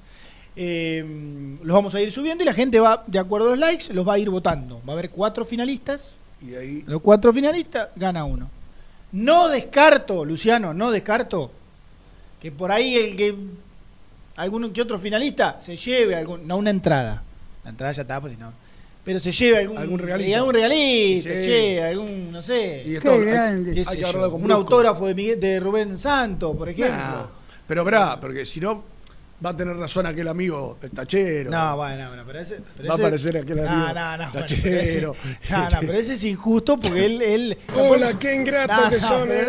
Eh, los vamos a ir subiendo y la gente va, de acuerdo a los likes, los va a ir votando. Va a haber cuatro finalistas. Y de ahí. Los cuatro finalistas gana uno. No descarto, Luciano, no descarto que por ahí el que alguno que otro finalista se lleve algún, no una entrada. La entrada ya está, pues si no. Pero se lleve algún, Algún regalito. eh, algún regalito, Sí. che, algún, no sé. Y Qué hay- hay que yo, un autógrafo de, Miguel- de Rubén Santos, por ejemplo. Nah. Pero verá, porque si no, va a tener razón aquel amigo, el tachero. No, bueno, bueno, pero ese. pero Va a ese- aparecer aquel No, amigo no, no. bueno, tachero. pero ese- no, no, pero ese es injusto porque él. él Hola, qué ingratos No, que no, son, ¿eh?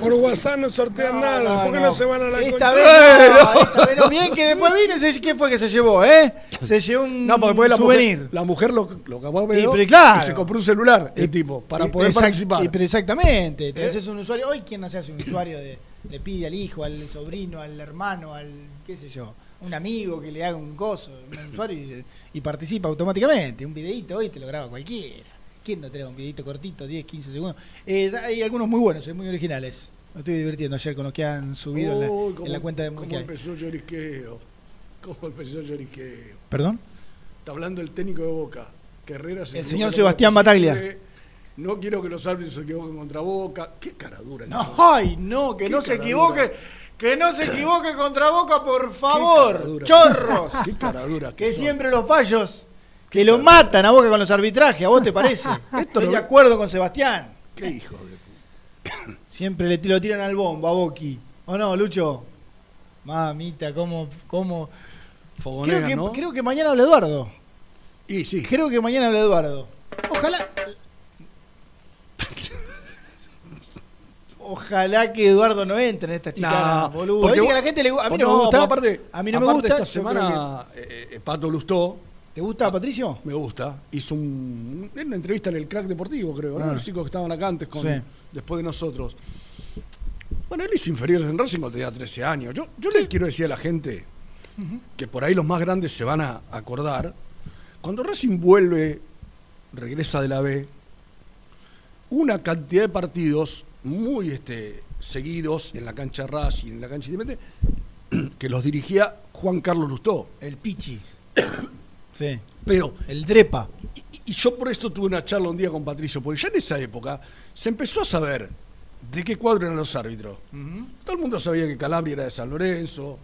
Por WhatsApp no sortean nada. ¿Por qué no, se van a la Esta concha? vez no, esta vez no. Bien que después vino y se, ¿qué fue que se llevó, eh? Se llevó un No, porque después la souvenir. mujer, la mujer lo, lo capaz Y, pero claro. y se compró un celular, el tipo, para Y- poder exact- participar. y- pero exactamente, te ¿Eh? haces un usuario. Hoy, ¿quién no se hace un usuario de, le pide al hijo, al sobrino, al hermano, al qué sé yo, un amigo que le haga un coso, un usuario y, y participa automáticamente? Un videito hoy te lo graba cualquiera. ¿Quién no tiene un videito cortito, 10, 15 segundos? Eh, hay algunos muy buenos, eh, muy originales. Me estoy divirtiendo ayer con los que han subido en, la, en cuenta de cómo empezó el lloriqueo. ¿Cómo empezó el lloriqueo? ¿Perdón? Está hablando el técnico de Boca. que Herrera se El señor Sebastián. Bataglia. No quiero que los árbitros se equivoquen contra Boca. Qué cara dura. No, ay, no, que no se cara equivoque. dura. Que no se equivoque contra Boca, por favor. Chorros. Qué que siempre los fallos que lo matan a Boca con los arbitrajes, ¿a vos te parece? Estoy de acuerdo con Sebastián. Qué hijo de Siempre le lo tiran al bombo a Boqui. ¿O no, Lucho? Mamita, cómo, cómo. Fogonera, Creo que, ¿no? creo que mañana habla Eduardo. Y sí. Creo que mañana habla Eduardo. Ojalá. Ojalá que Eduardo no entre en esta chicana, Nah, boludo. porque que a la gente le a mí no, no, me gusta. aparte- a mí no me aparte gusta. Esta semana, eh, eh, Pato Lustó, que- ¿Te gusta, Patricio? me gusta, hizo un, una entrevista en el crack deportivo, creo, ¿no? Ah. Los chicos que estaban acá antes, con, Sí. después de nosotros. Bueno, él hizo inferiores en Racing cuando tenía 13 años. Yo, yo le quiero decir a la gente que por ahí los más grandes se van a acordar. Cuando Racing vuelve, regresa de la B, una cantidad de partidos muy este, seguidos en la cancha Racing, en la cancha Independiente, que los dirigía Juan Carlos Lustó. El Pichi. sí. Pero El Drepa. y, y yo por esto tuve una charla un día con Patricio, porque ya en esa época se empezó a saber de qué cuadro eran los árbitros. Todo el mundo sabía que Calabria era de San Lorenzo,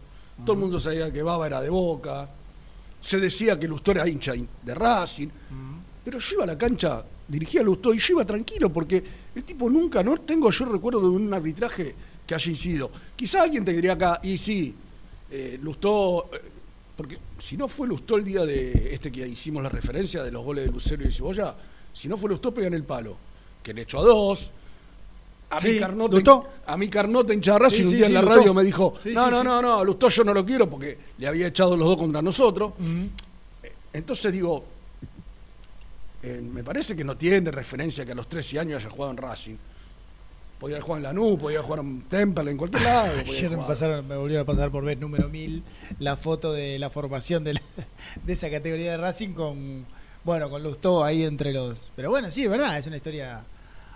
todo el mundo sabía que Baba era de Boca, se decía que Lustó era hincha de Racing, pero yo iba a la cancha, dirigía a Lustó y yo iba tranquilo porque el tipo nunca, no tengo yo recuerdo de un arbitraje que haya incidido. Quizá alguien te diría acá, y sí, eh, Lustó, eh, porque si no fue Lustó el día de este que hicimos la referencia de los goles de Lucero y de Cebolla, si no fue Lustó, pegan el palo, que le echó a dos. A Sí, mi Carnota, Lustó. a mi Carnota hincha de Racing Sí, un sí, día sí, en la Lustó. radio me dijo, Sí, no, sí, no, sí. no, no, Lustó yo no lo quiero porque le había echado los dos contra nosotros. Entonces digo, eh, me parece que no tiene referencia que a los 13 años haya jugado en Racing. Podía jugar en Lanús, podía jugar en Temple, en cualquier lado. Ayer me, pasaron, me volvieron a pasar por vez número 1000 la foto de la formación de, la- de esa categoría de Racing con, bueno, con Lustó ahí entre los... Pero bueno, sí, es verdad, es una historia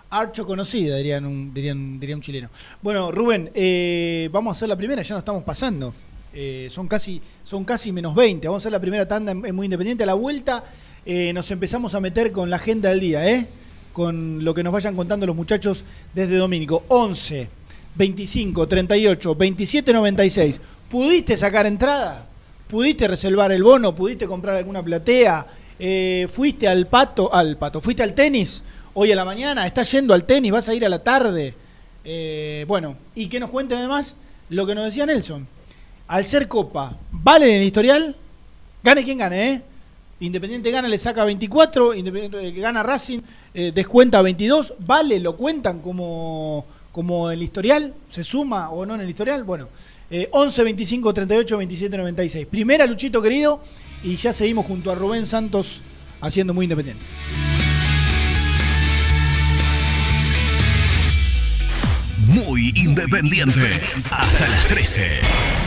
archo conocida, dirían un, dirían, diría un chileno. Bueno, Rubén, eh, vamos a hacer la primera, ya nos estamos pasando. Eh, son, casi, son casi menos 20, vamos a hacer la primera tanda en, en Muy Independiente. A la vuelta eh, nos empezamos a meter con la agenda del día, ¿eh? con lo que nos vayan contando los muchachos desde Domínico. 11, 25, 38, 27, 96. ¿Pudiste sacar entrada? ¿Pudiste reservar el bono? ¿Pudiste comprar alguna platea? Eh, ¿Fuiste al pato? Al pato. ¿Fuiste al tenis? Hoy a la mañana, ¿estás yendo al tenis? ¿Vas a ir a la tarde? Eh, bueno, y que nos cuenten además lo que nos decía Nelson. Al ser Copa, ¿vale en el historial? Gane quien gane, ¿eh? Independiente gana, le saca 24, Independiente eh, gana Racing, eh, descuenta 22, ¿vale? ¿Lo cuentan como, el historial? ¿Se suma o no en el historial? Bueno, eh, 11, 25, 38, 27, 96. Primera, Luchito querido, y ya seguimos junto a Rubén Santos haciendo muy independiente. Muy independiente. Hasta las 13.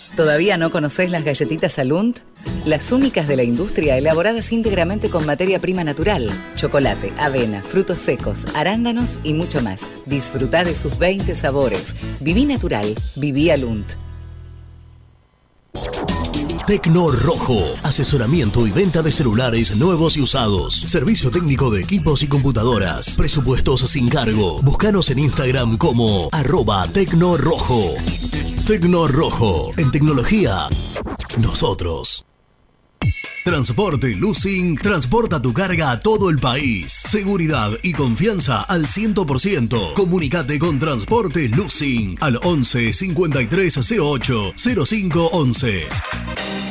¿Todavía no conocés las galletitas Alunt? Las únicas de la industria elaboradas íntegramente con materia prima natural, chocolate, avena, frutos secos, arándanos y mucho más. Disfruta de sus 20 sabores. Viví natural, viví Alunt. Tecno Rojo, asesoramiento y venta de celulares nuevos y usados. Servicio técnico de equipos y computadoras. Presupuestos sin cargo. Búscanos en Instagram como arroba Tecno Rojo. Tecno Rojo, en tecnología, nosotros. Transporte Lucing transporta tu carga a todo el país. Seguridad y confianza al 100%. Comunicate con Transporte Lucing al 11 53 08 05 11.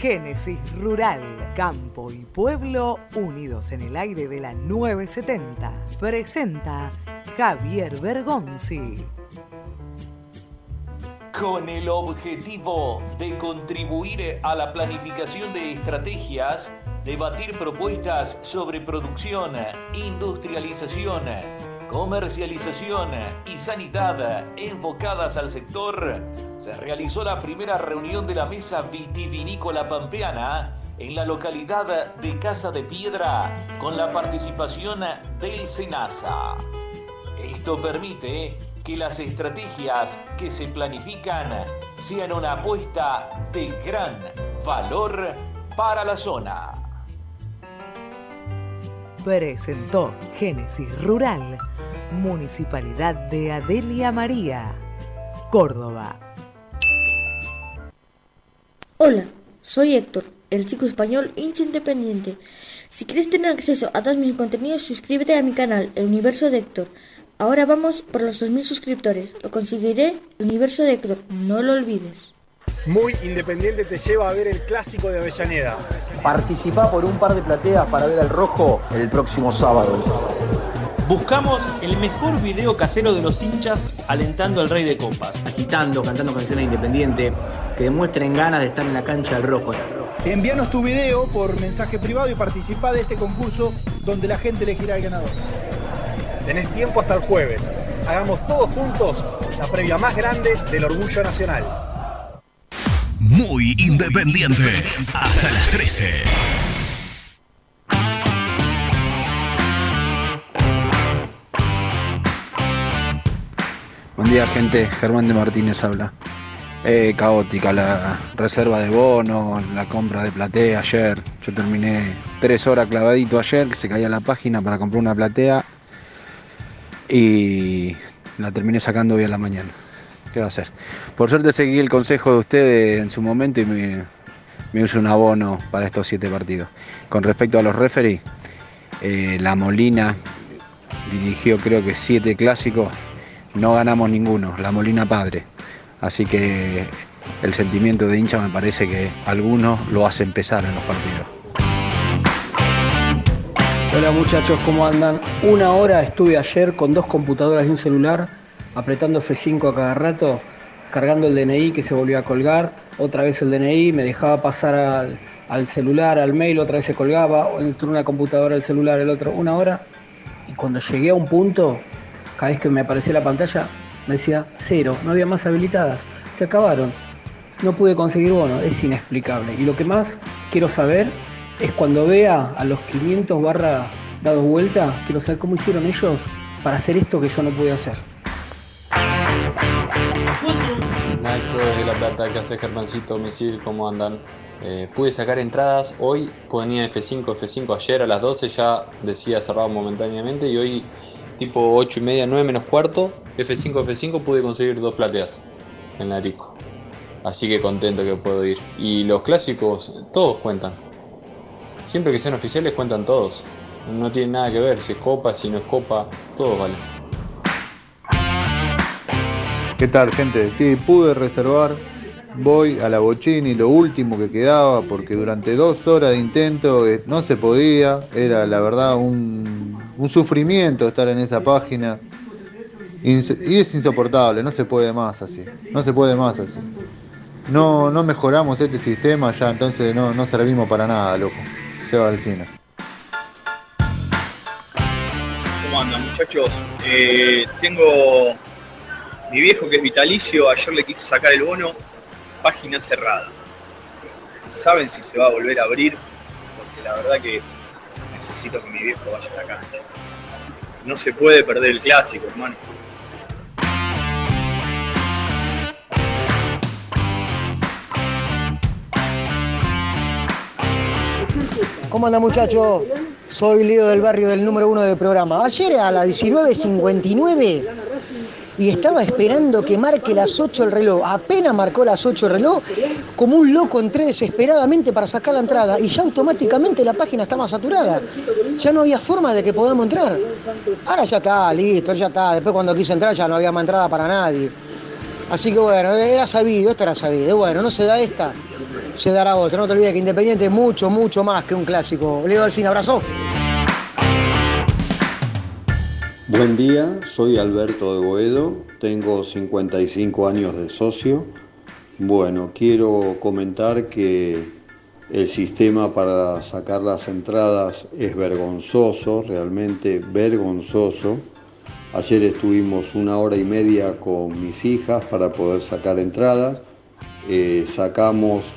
Génesis Rural, Campo y Pueblo unidos en el aire de la 970. Presenta Javier Bergonzi. Con el objetivo de contribuir a la planificación de estrategias, debatir propuestas sobre producción, industrialización, comercialización y sanidad enfocadas al sector, se realizó la primera reunión de la Mesa Vitivinícola Pampeana en la localidad de Casa de Piedra con la participación del SENASA. Esto permite que las estrategias que se planifican sean una apuesta de gran valor para la zona. Presentó Génesis Rural, Municipalidad de Adelia María, Córdoba. Hola, soy Héctor, el chico español hincha independiente. Si quieres tener acceso a todos mis contenidos, suscríbete a mi canal, El Universo de Héctor. Ahora vamos por los 2.000 suscriptores. Lo conseguiré, El Universo de Héctor. No lo olvides. Muy Independiente te lleva a ver el clásico de Avellaneda. Participa por un par de plateas para ver al rojo el próximo sábado. Buscamos el mejor video casero de los hinchas alentando al rey de copas. Agitando, cantando canciones independiente que demuestren ganas de estar en la cancha del rojo. Envíanos tu video por mensaje privado y participa de este concurso donde la gente elegirá al ganador. Tenés tiempo hasta el jueves. Hagamos todos juntos la previa más grande del orgullo nacional. Muy independiente. Hasta las 13. Buen día, gente. Germán de Martínez habla. Eh, caótica la reserva de bono, la compra de platea ayer. Yo terminé tres horas clavadito ayer, que se caía la página para comprar una platea y la terminé sacando hoy a la mañana. ¿Qué va a hacer? Por suerte seguí el consejo de ustedes en su momento y me, me hice un abono para estos siete partidos. Con respecto a los referees, eh, La Molina dirigió creo que siete clásicos, no ganamos ninguno, La Molina padre. Así que el sentimiento de hincha me parece que algunos lo hacen pesar en los partidos. Hola muchachos, ¿cómo andan? Una hora estuve ayer con dos computadoras y un celular, apretando F5 a cada rato, cargando el DNI que se volvió a colgar, otra vez el DNI, me dejaba pasar al, al celular, al mail, otra vez se colgaba, entre una computadora, el celular, el otro, una hora. Y cuando llegué a un punto, cada vez que me aparecía la pantalla, me decía cero, no había más habilitadas, se acabaron. No pude conseguir bono, es inexplicable. Y lo que más quiero saber es cuando vea a los 500 barra dados vuelta, quiero saber cómo hicieron ellos para hacer esto que yo no pude hacer. Nacho desde La Plata, ¿qué hace Germancito? Misil, ¿cómo andan? Eh, pude sacar entradas, hoy ponía F5, F5, ayer a las 12 ya decía cerrado momentáneamente y hoy tipo 8 y media, 9 menos cuarto, F5, F5 pude conseguir dos plateas en la Rico. Así que contento que puedo ir. Y los clásicos, todos cuentan. Siempre que sean oficiales cuentan todos. No tiene nada que ver si es copa, si no es copa, todos valen. ¿Qué tal, gente? Sí, pude reservar. Voy a la Bochini, lo último que quedaba, porque durante dos horas de intento eh, no se podía. Era la verdad un, un sufrimiento estar en esa página. Y es insoportable, no se puede más así. No se puede más así. No, no mejoramos este sistema ya, entonces no, no servimos para nada, loco. Se va al cine. ¿Cómo andan muchachos? Eh, tengo mi viejo que es vitalicio, ayer le quise sacar el bono, página cerrada. ¿Saben si se va a volver a abrir? Porque la verdad que necesito que mi viejo vaya a la. No se puede perder el clásico, hermano. ¿Cómo anda muchachos? Soy Leo del barrio del número uno del programa. Ayer a las 19.59 y estaba esperando que marque las 8 el reloj. Apenas marcó las 8 el reloj, como un loco entré desesperadamente para sacar la entrada y ya automáticamente la página estaba saturada. Ya no había forma de que podamos entrar. Ahora ya está, listo, ya está. Después cuando quise entrar ya no había más entrada para nadie. Así que bueno, era sabido, esto era sabido. Bueno, no se da esta, se dará otra. No te olvides que Independiente es mucho, mucho más que un clásico. Leo del Cine, abrazo. Buen día, soy Alberto de Boedo, tengo 55 años de socio. Bueno, quiero comentar que el sistema para sacar las entradas es vergonzoso, realmente vergonzoso. Ayer estuvimos una hora y media con mis hijas para poder sacar entradas. Eh, sacamos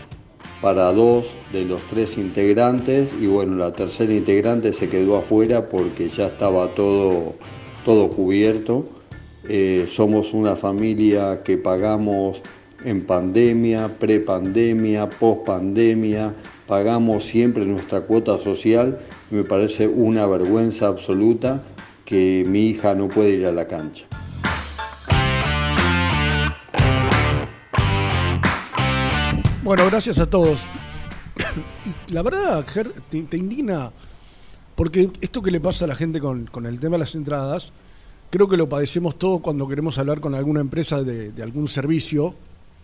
para dos de los tres integrantes y bueno, la tercera integrante se quedó afuera porque ya estaba todo, todo cubierto. Eh, somos una familia que pagamos en pandemia, prepandemia, pospandemia, pagamos siempre nuestra cuota social. Me parece una vergüenza absoluta que mi hija no puede ir a la cancha. Bueno, gracias a todos. La verdad, Ger, te indigna, porque esto que le pasa a la gente con, con el tema de las entradas, creo que lo padecemos todos cuando queremos hablar con alguna empresa de, de algún servicio,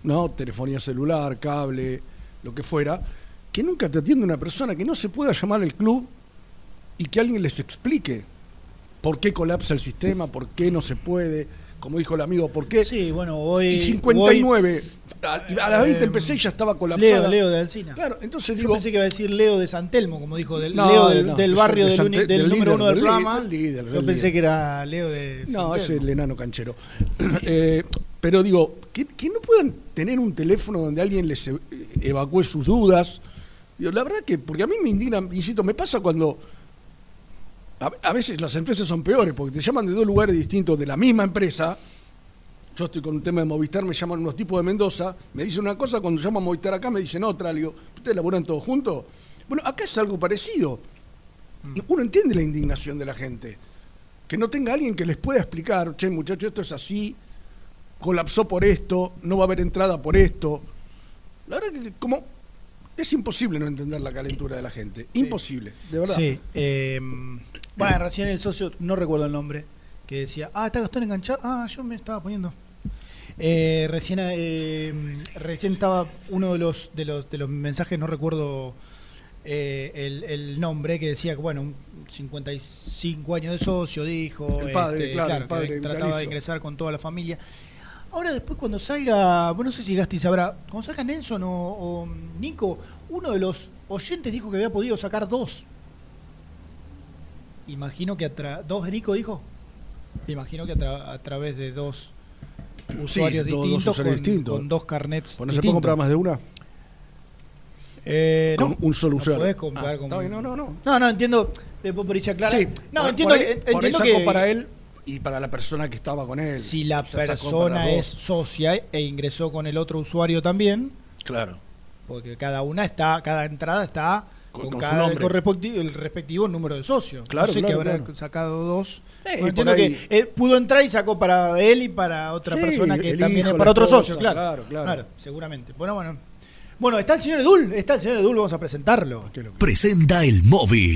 ¿no? Telefonía celular, cable, lo que fuera, que nunca te atiende una persona, que no se pueda llamar al club y que alguien les explique por qué colapsa el sistema, por qué no se puede, como dijo el amigo, por qué. Sí, bueno, hoy. Y 59. a, a las 20 Eh, empecé y ya estaba colapsada. Leo, Leo de Alcina. Claro, entonces Yo digo. pensé que iba a decir Leo de Santelmo, como dijo, del, No, Leo del, no, del de barrio San- del, de del del número líder, uno del programa. líder, Yo pensé líder. que era Leo de No, es el enano canchero. Eh, pero digo, que, que no puedan tener un teléfono donde alguien les e- evacúe sus dudas. Digo, la verdad que, porque a mí me indigna, insisto, me pasa cuando. A, a veces las empresas son peores, porque te llaman de dos lugares distintos de la misma empresa. Yo estoy con un tema de Movistar, me llaman unos tipos de Mendoza, me dicen una cosa, cuando llaman Movistar acá me dicen otra. Le digo, ¿ustedes laburan todos juntos? Bueno, acá es algo parecido. Y uno entiende la indignación de la gente. Que no tenga alguien que les pueda explicar, che, muchachos, esto es así, colapsó por esto, no va a haber entrada por esto. La verdad que como es imposible no entender la calentura de la gente. Imposible, de verdad. Sí. eh, bueno, recién el socio, no recuerdo el nombre, que decía, ah, está Gastón enganchado. Ah, yo me estaba poniendo. Eh, recién, eh, recién estaba uno de los, de los, de los mensajes, no recuerdo eh, el, el nombre, que decía que, bueno, un- 55 años de socio, dijo. El padre, este, claro, el padre que trataba de ingresar con toda la familia. Ahora después cuando salga, bueno, no sé si Gasti sabrá, cuando salga Nelson o, o Nico, uno de los oyentes dijo que había podido sacar dos. Imagino que a tra- dos Nico dijo. Imagino que a, tra- a través de dos usuarios dos- dos distintos, usuarios con, distintos. con dos carnets Pues no se puede comprar más de una. Eh, Con no, un solo no usuario. comprar Ah, con- bien, no, no, no. No, no, entiendo. Después por ahí se aclara. Sí, no, por- entiendo, por ahí- que- por ahí entiendo sacó que para él y para la persona que estaba con él. si la O sea, persona es socia e ingresó con el otro usuario también, Claro. porque cada una está, cada entrada está Con- con, con su cada el respectivo número de socio. Claro, no sé que habrá claro. sacado dos. Sí, entiendo ahí. que él pudo entrar y sacó para él y para otra Sí, persona que también hijo, es para otro esposa, socio, claro. claro, claro. seguramente. Bueno, bueno. Bueno, está el señor Edul, está el señor Edul, vamos a presentarlo. Presenta el móvil.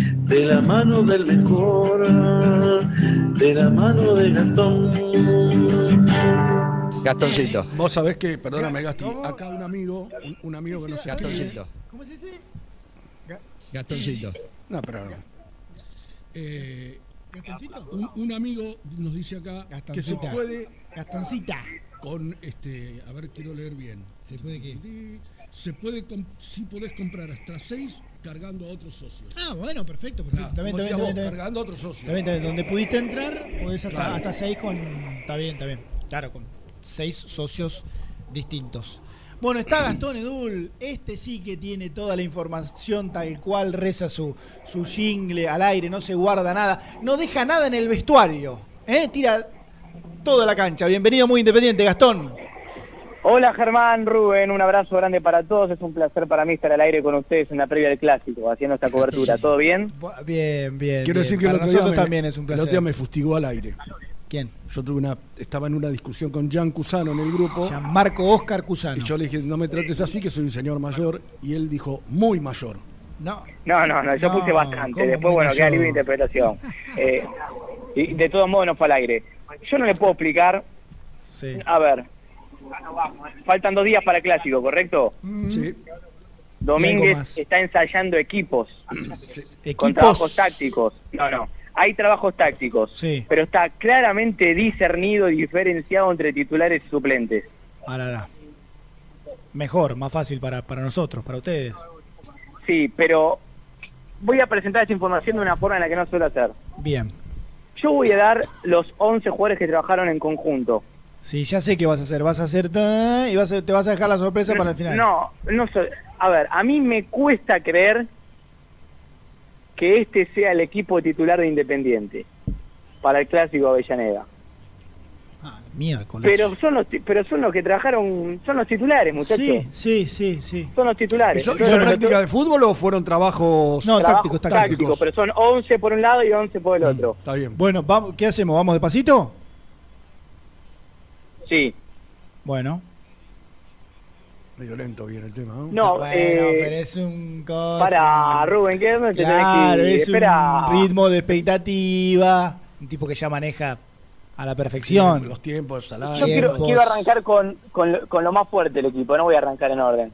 de la mano del mejor, de la mano de Gastón. Gastoncito. Vos sabés que, perdóname, Gasti, acá un amigo, un, un amigo que no se Gastoncito. ¿Cómo se dice? Gastoncito. No, pero no. Eh, ¿Gastoncito? un, un amigo nos dice acá que se Gastoncita. puede Gastoncita. con este, a ver, quiero leer bien. ¿Se puede qué? Se puede, sí podés comprar hasta seis cargando a otros socios. Ah, bueno, perfecto, perfecto. Claro, está bien, vos, cargando a otros socios. Está bien. Donde pudiste entrar, podés hasta, Claro. hasta seis con. Está bien, está bien. Claro, con seis socios distintos. Bueno, está Gastón Edul. Este sí que tiene toda la información tal cual reza su, su jingle al aire, no se guarda nada, no deja nada en el vestuario. ¿eh? Tira toda la cancha. Bienvenido muy independiente, Gastón. Hola Germán, Rubén, un abrazo grande para todos. Es un placer para mí estar al aire con ustedes en la previa del clásico, haciendo esta cobertura. ¿Todo bien? Bien, bien. Quiero bien. decir que el Para otro, día me, también es un el placer. otro día me fustigó al aire. ¿Quién? Yo tuve una, estaba en una discusión con Jan Cusano en el grupo. Marco Oscar Cusano. Y yo le dije, no me trates así, que soy un señor mayor. Y él dijo, muy mayor. No. No, no, no, yo No, puse bastante. ¿cómo Después, bueno, queda libre interpretación. Eh, y de todos modos no fue al aire. Yo no le puedo explicar. Sí. A ver, faltan dos días para el clásico, ¿correcto? Sí. Algo Domínguez está ensayando equipos, con Equipos. trabajos tácticos. No, no, hay trabajos tácticos, Sí. pero está claramente discernido y diferenciado entre titulares y suplentes. Ah, la, la. Mejor, más fácil para, para nosotros, para ustedes. Sí, pero voy a presentar esta información de una forma en la que no suelo hacer. Bien. Yo voy a dar los 11 jugadores que trabajaron en conjunto. Sí, ya sé qué vas a hacer. Vas a hacer ta- y vas a- te vas a dejar la sorpresa para el final. No, no soy. A ver, a mí me cuesta creer que este sea el equipo titular de Independiente para el clásico Avellaneda. Miércoles. Pero son los pero son los que trabajaron, son los titulares, muchachos. Sí, sí, sí, sí. Son los titulares. ¿Hizo, hizo práctica de fútbol o fueron trabajos trabajos tácticos, pero son 11 por un lado y 11 por el otro. Está bien. Bueno, vamos, ¿qué hacemos? ¿Vamos despacito? Sí. Bueno. Medio lento viene el tema, ¿no? No, Bueno, eh, pero es un cosa. Para, Rubén, ¿qué tenés Claro, es un ritmo de expectativa. Un tipo que ya maneja a la perfección. Los tiempos, Yo salarios. quiero, tiempos. quiero arrancar con, con, lo- con lo más fuerte del equipo, no voy a arrancar en orden.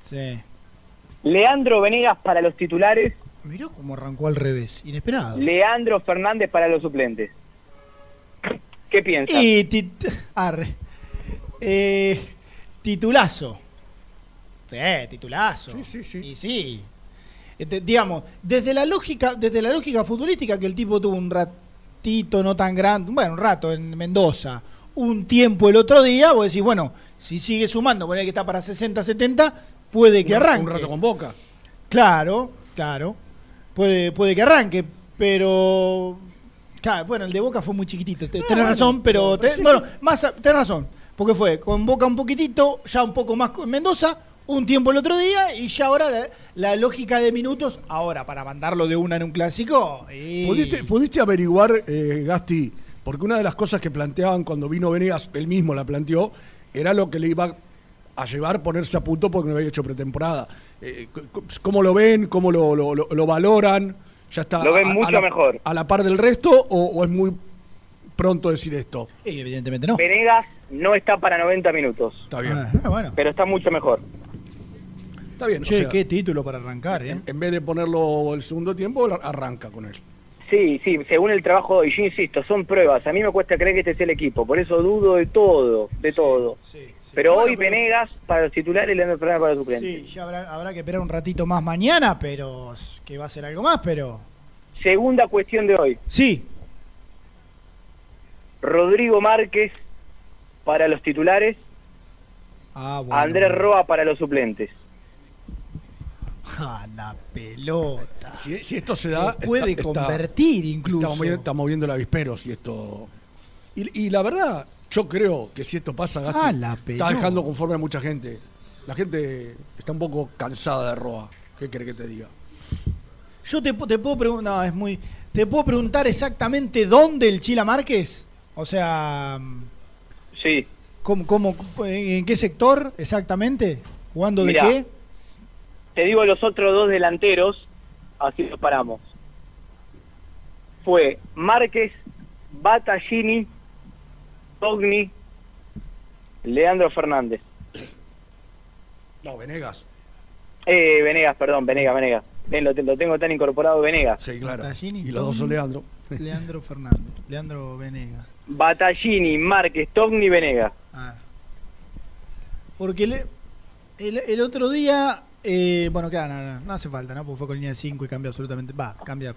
Sí. Leandro Venegas para los titulares, Mirá cómo arrancó al revés. Inesperado. Leandro Fernández para los suplentes. ¿Qué piensas? Y tit- arre. Eh, titulazo. Sí, titulazo. Sí, sí, sí. Y sí. Este, digamos, desde la lógica, desde la lógica futbolística que el tipo tuvo un ratito no tan grande, bueno, un rato en Mendoza, un tiempo el otro día, vos decís, bueno, si sigue sumando, poner que está para 60, 70, puede que Un- arranque. Un rato con Boca. Claro, claro. Puede, puede que arranque, pero. Claro, bueno, el de Boca fue muy chiquitito. te- Ah, tenés bueno, razón, pero. pero te- sí, bueno, sí. más a- tenés razón. Porque fue con Boca un poquitito, ya un poco más con Mendoza, un tiempo el otro día y ya ahora la, la lógica de minutos, ahora para mandarlo de una en un clásico. y- ¿Pudiste, pudiste averiguar, eh, Gasti? Porque una de las cosas que planteaban cuando vino Venegas, él mismo la planteó, era lo que le iba a llevar ponerse a punto porque no había hecho pretemporada. Eh, c- c- ¿Cómo lo ven? ¿Cómo lo, lo- lo- lo valoran? ¿Ya está Lo ven a- a mucho la- mejor. ¿A la par del resto o, o es muy pronto decir esto? Y evidentemente no. Venegas no está para 90 minutos. Está bien. Ah, bueno. Pero está mucho mejor. Está bien. o Che, sea, qué título para arrancar, ¿eh? en vez de ponerlo el segundo tiempo, arranca con él. Sí, sí, según el trabajo hoy, yo insisto, son pruebas. A mí me cuesta creer que este sea el equipo, por eso dudo de todo, de todo. Pero Bueno, hoy pero- Venegas para los titulares y Leandro Fernández para los suplentes. Sí, ya habrá, habrá que esperar un ratito más mañana, pero que va a ser algo más, pero... Segunda cuestión de hoy. Sí. Rodrigo Márquez para los titulares, Ah, bueno. Andrés Roa para los suplentes. Ja, la pelota. Si, si esto se da... Puede está- está- convertir incluso. Estamos viendo, estamos viendo el avispero si esto... Y, y la verdad, yo creo que si esto pasa, Gasti, Ah, la está dejando conforme a mucha gente. La gente está un poco cansada de Roa. ¿Qué querés que te diga? Yo te, te puedo preguntar, no, es muy... ¿Te puedo preguntar exactamente dónde el Chila Márquez? O sea, Sí. ¿cómo, cómo, ¿en qué sector exactamente? ¿Jugando de qué? Te digo los otros dos delanteros, así los paramos. Fue Márquez, Battaglini, Togni, Leandro Fernández. No, Venegas. Eh, Venegas, perdón, Venegas, Venegas. Ven, lo, te- lo tengo tan incorporado, Venegas. Sí, claro. Battaglini, Y los dos son Togni, Leandro. Leandro Fernández. Leandro Venegas. Battaglini, Márquez, Togni, Venegas. Porque le- el, el otro día, eh, bueno, claro, no, no, no hace falta, ¿no? Porque fue con línea de 5 y cambia absolutamente, va, cambia,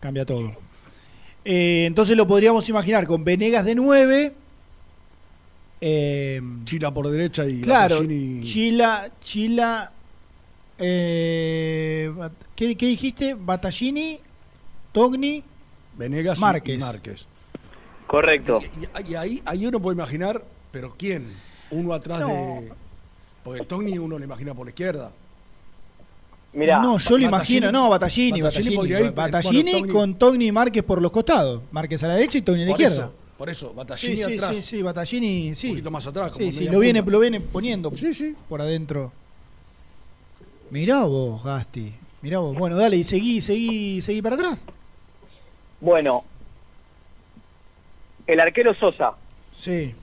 cambia todo. Eh, entonces lo podríamos imaginar con Venegas de 9. Eh, Chila por derecha y claro, Chila, Chila, eh, ¿qué, qué dijiste? Battaglini, Togni, Venegas y- Márquez. y Márquez. Correcto. Y, y ahí, ahí uno puede imaginar, pero ¿quién? Uno atrás No. de... Porque Togni uno lo imagina por la izquierda. Mirá, no, yo lo imagino, no, Battaglini, Battaglini Battaglini, podría ir, Battaglini bueno, Togni- con Togni y Márquez por los costados, Márquez a la derecha y Togni a la izquierda. eso, por eso, Sí, Battaglini sí, atrás. sí, sí, Battaglini, sí. Un poquito más atrás. como Sí, sí, lo viene, lo viene poniendo por adentro. Mirá vos, Gasti. Mirá vos. Bueno, dale, y seguí, seguí, seguí para atrás. Bueno, el arquero Sosa, Sí.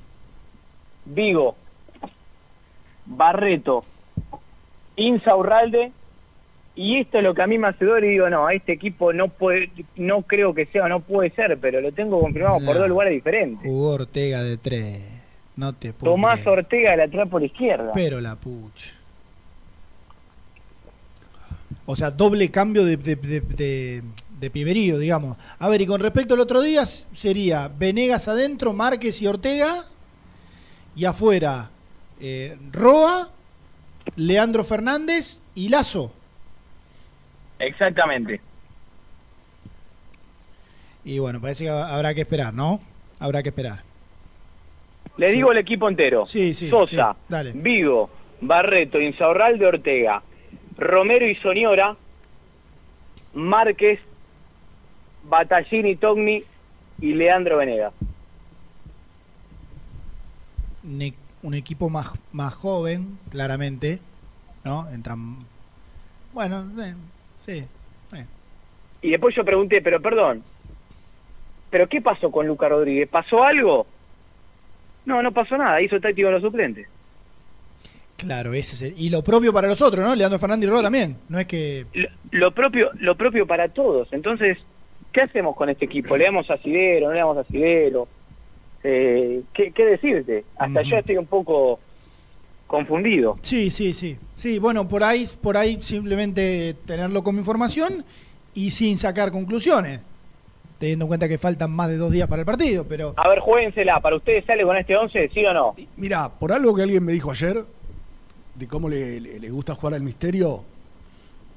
Vigo, Barreto, Insaurralde, y esto es lo que a mí me hace dudar y digo, no, este equipo no puede, no creo que sea, no puede ser, pero lo tengo confirmado por dos lugares diferentes. Jugó Ortega de tres. No te puedo Tomás creer. Ortega de la atrás por izquierda. Pero la pucha. O sea, doble cambio de, de, de, de- de piberío, digamos. A ver, y con respecto al otro día, sería Venegas adentro, Márquez y Ortega. Y afuera, eh, Roa, Leandro Fernández y Lazo. Exactamente. Y bueno, parece que habrá que esperar, ¿no? Habrá que esperar. Le digo el equipo entero. Sí, sí, Sosa, sí, dale. Vigo, Barreto, Insaurralde, Ortega, Romero y Soñora, Márquez, Battaglini, Togni y Leandro Venegas. Un, e- un equipo más, más joven, claramente, ¿no? Entran. Bueno, eh, sí. eh. Y después yo pregunté, pero perdón, ¿pero qué pasó con Luca Rodríguez? ¿Pasó algo? No, no pasó nada, hizo táctico en los suplentes. Claro, ese es el- y lo propio para los otros, ¿no? Leandro Fernández y Roa también. No es que. Lo, lo propio lo propio para todos. Entonces, ¿qué hacemos con este equipo? ¿Le damos asidero? ¿No le damos asidero? Eh, ¿qué, ¿Qué decirte? Hasta yo estoy un poco confundido. Sí, sí, sí. Sí, bueno, por ahí, por ahí simplemente tenerlo como información y sin sacar conclusiones. Teniendo en cuenta que faltan más de dos días para el partido, pero. A ver, juéguensela. ¿Para ustedes sale con este 11, sí o no? Mira, por algo que alguien me dijo ayer, de cómo le, le- le gusta jugar al misterio,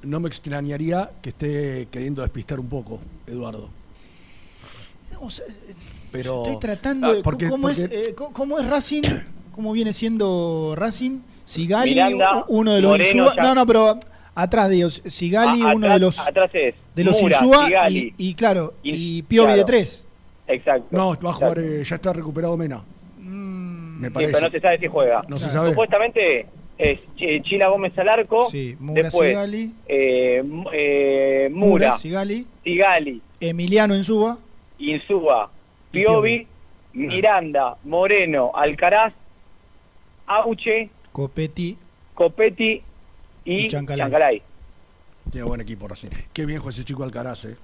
no me extrañaría que esté queriendo despistar un poco, Eduardo. O sea, Pero, Estoy tratando Ah, de. porque- ¿cómo, es, eh, ¿Cómo es Racing cómo viene siendo Racing. Sigali, Miranda, uno de los Moreno, Insúa. No, no, pero atrás digo, Sigali, A- uno atrás- de los atrás es de los Mura, Insúa Sigali. y, y claro, Y- y Piovi de claro. tres. Exacto. No, va a jugar, eh, ya está recuperado Mena. Me Sí, parece. pero no se sabe si juega. No se sabe. Supuestamente es Ch- Chila Gómez al arco. Sí, Mura, después, Sigali. eh, eh, Mura, Mura, Sigali, Sigali, Emiliano Insúa. Insúa, Piovi, Miranda, Moreno, Alcaraz, Auche, Copetti, Copetti y, Y Chancalay. Chancalay. Tiene buen equipo Racing. Qué bien juega ese chico Alcaraz, eh.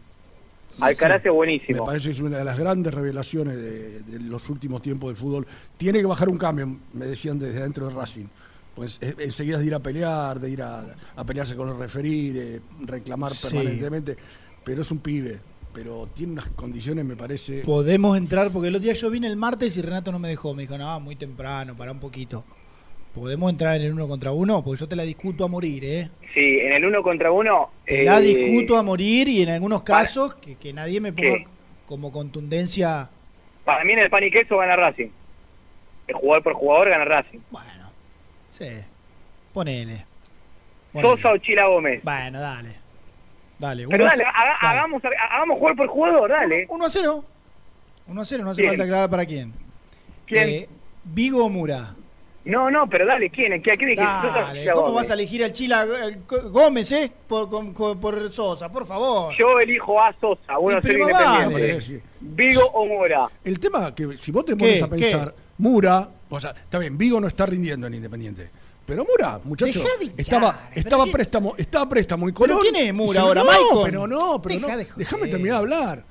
Alcaraz es Me buenísimo. parece que es una de las grandes revelaciones de, de los últimos tiempos del fútbol. Tiene que bajar un cambio, me decían desde dentro de Racing. Pues eh, enseguida es de ir a pelear, de ir a, a pelearse con el referí, de reclamar Sí. permanentemente. Pero es un pibe. Pero tiene unas condiciones, me parece. Podemos entrar, porque el otro día yo vine el martes y Renato no me dejó. Me dijo, no, muy temprano, para un poquito. ¿Podemos entrar en el uno contra uno? Porque yo te la discuto a morir, ¿eh? Sí, en el uno contra uno. Te la eh, discuto a morir y en algunos para- casos que, que nadie me ponga ¿Qué? como contundencia. Para mí en el pan y queso gana Racing. El jugador por jugador gana Racing. Sí, ponele. Ponele. Sosa o Chila Gómez. Bueno, dale. Dale, Pero a- dale, haga- dale. Hagamos, hagamos jugador por jugador, dale. 1 a 0. 1 a 0, no hace ¿Quién? falta aclarar para quién. ¿Quién? Eh, Vigo o Mura. No, no, pero dale, ¿quién? ¿Quién, quién Dale, ¿cómo Gómez? vas a elegir al Chila eh, Gómez, eh? Por, con- con- por Sosa, por favor. Yo elijo a Sosa, Y ser independiente. Vigo o Mora. El tema que si vos te ¿Qué? pones a ¿Qué? pensar, Mura, o sea, está bien, Vigo no está rindiendo en Independiente. Pero Mura, muchacho, Dejá de hinchar, estaba, pero estaba qué- préstamo, estaba préstamo y ¿Pero Colón. quién es Mura ahora, no, Maicon? pero no, pero Deja no. de joder. Déjame terminar de hablar.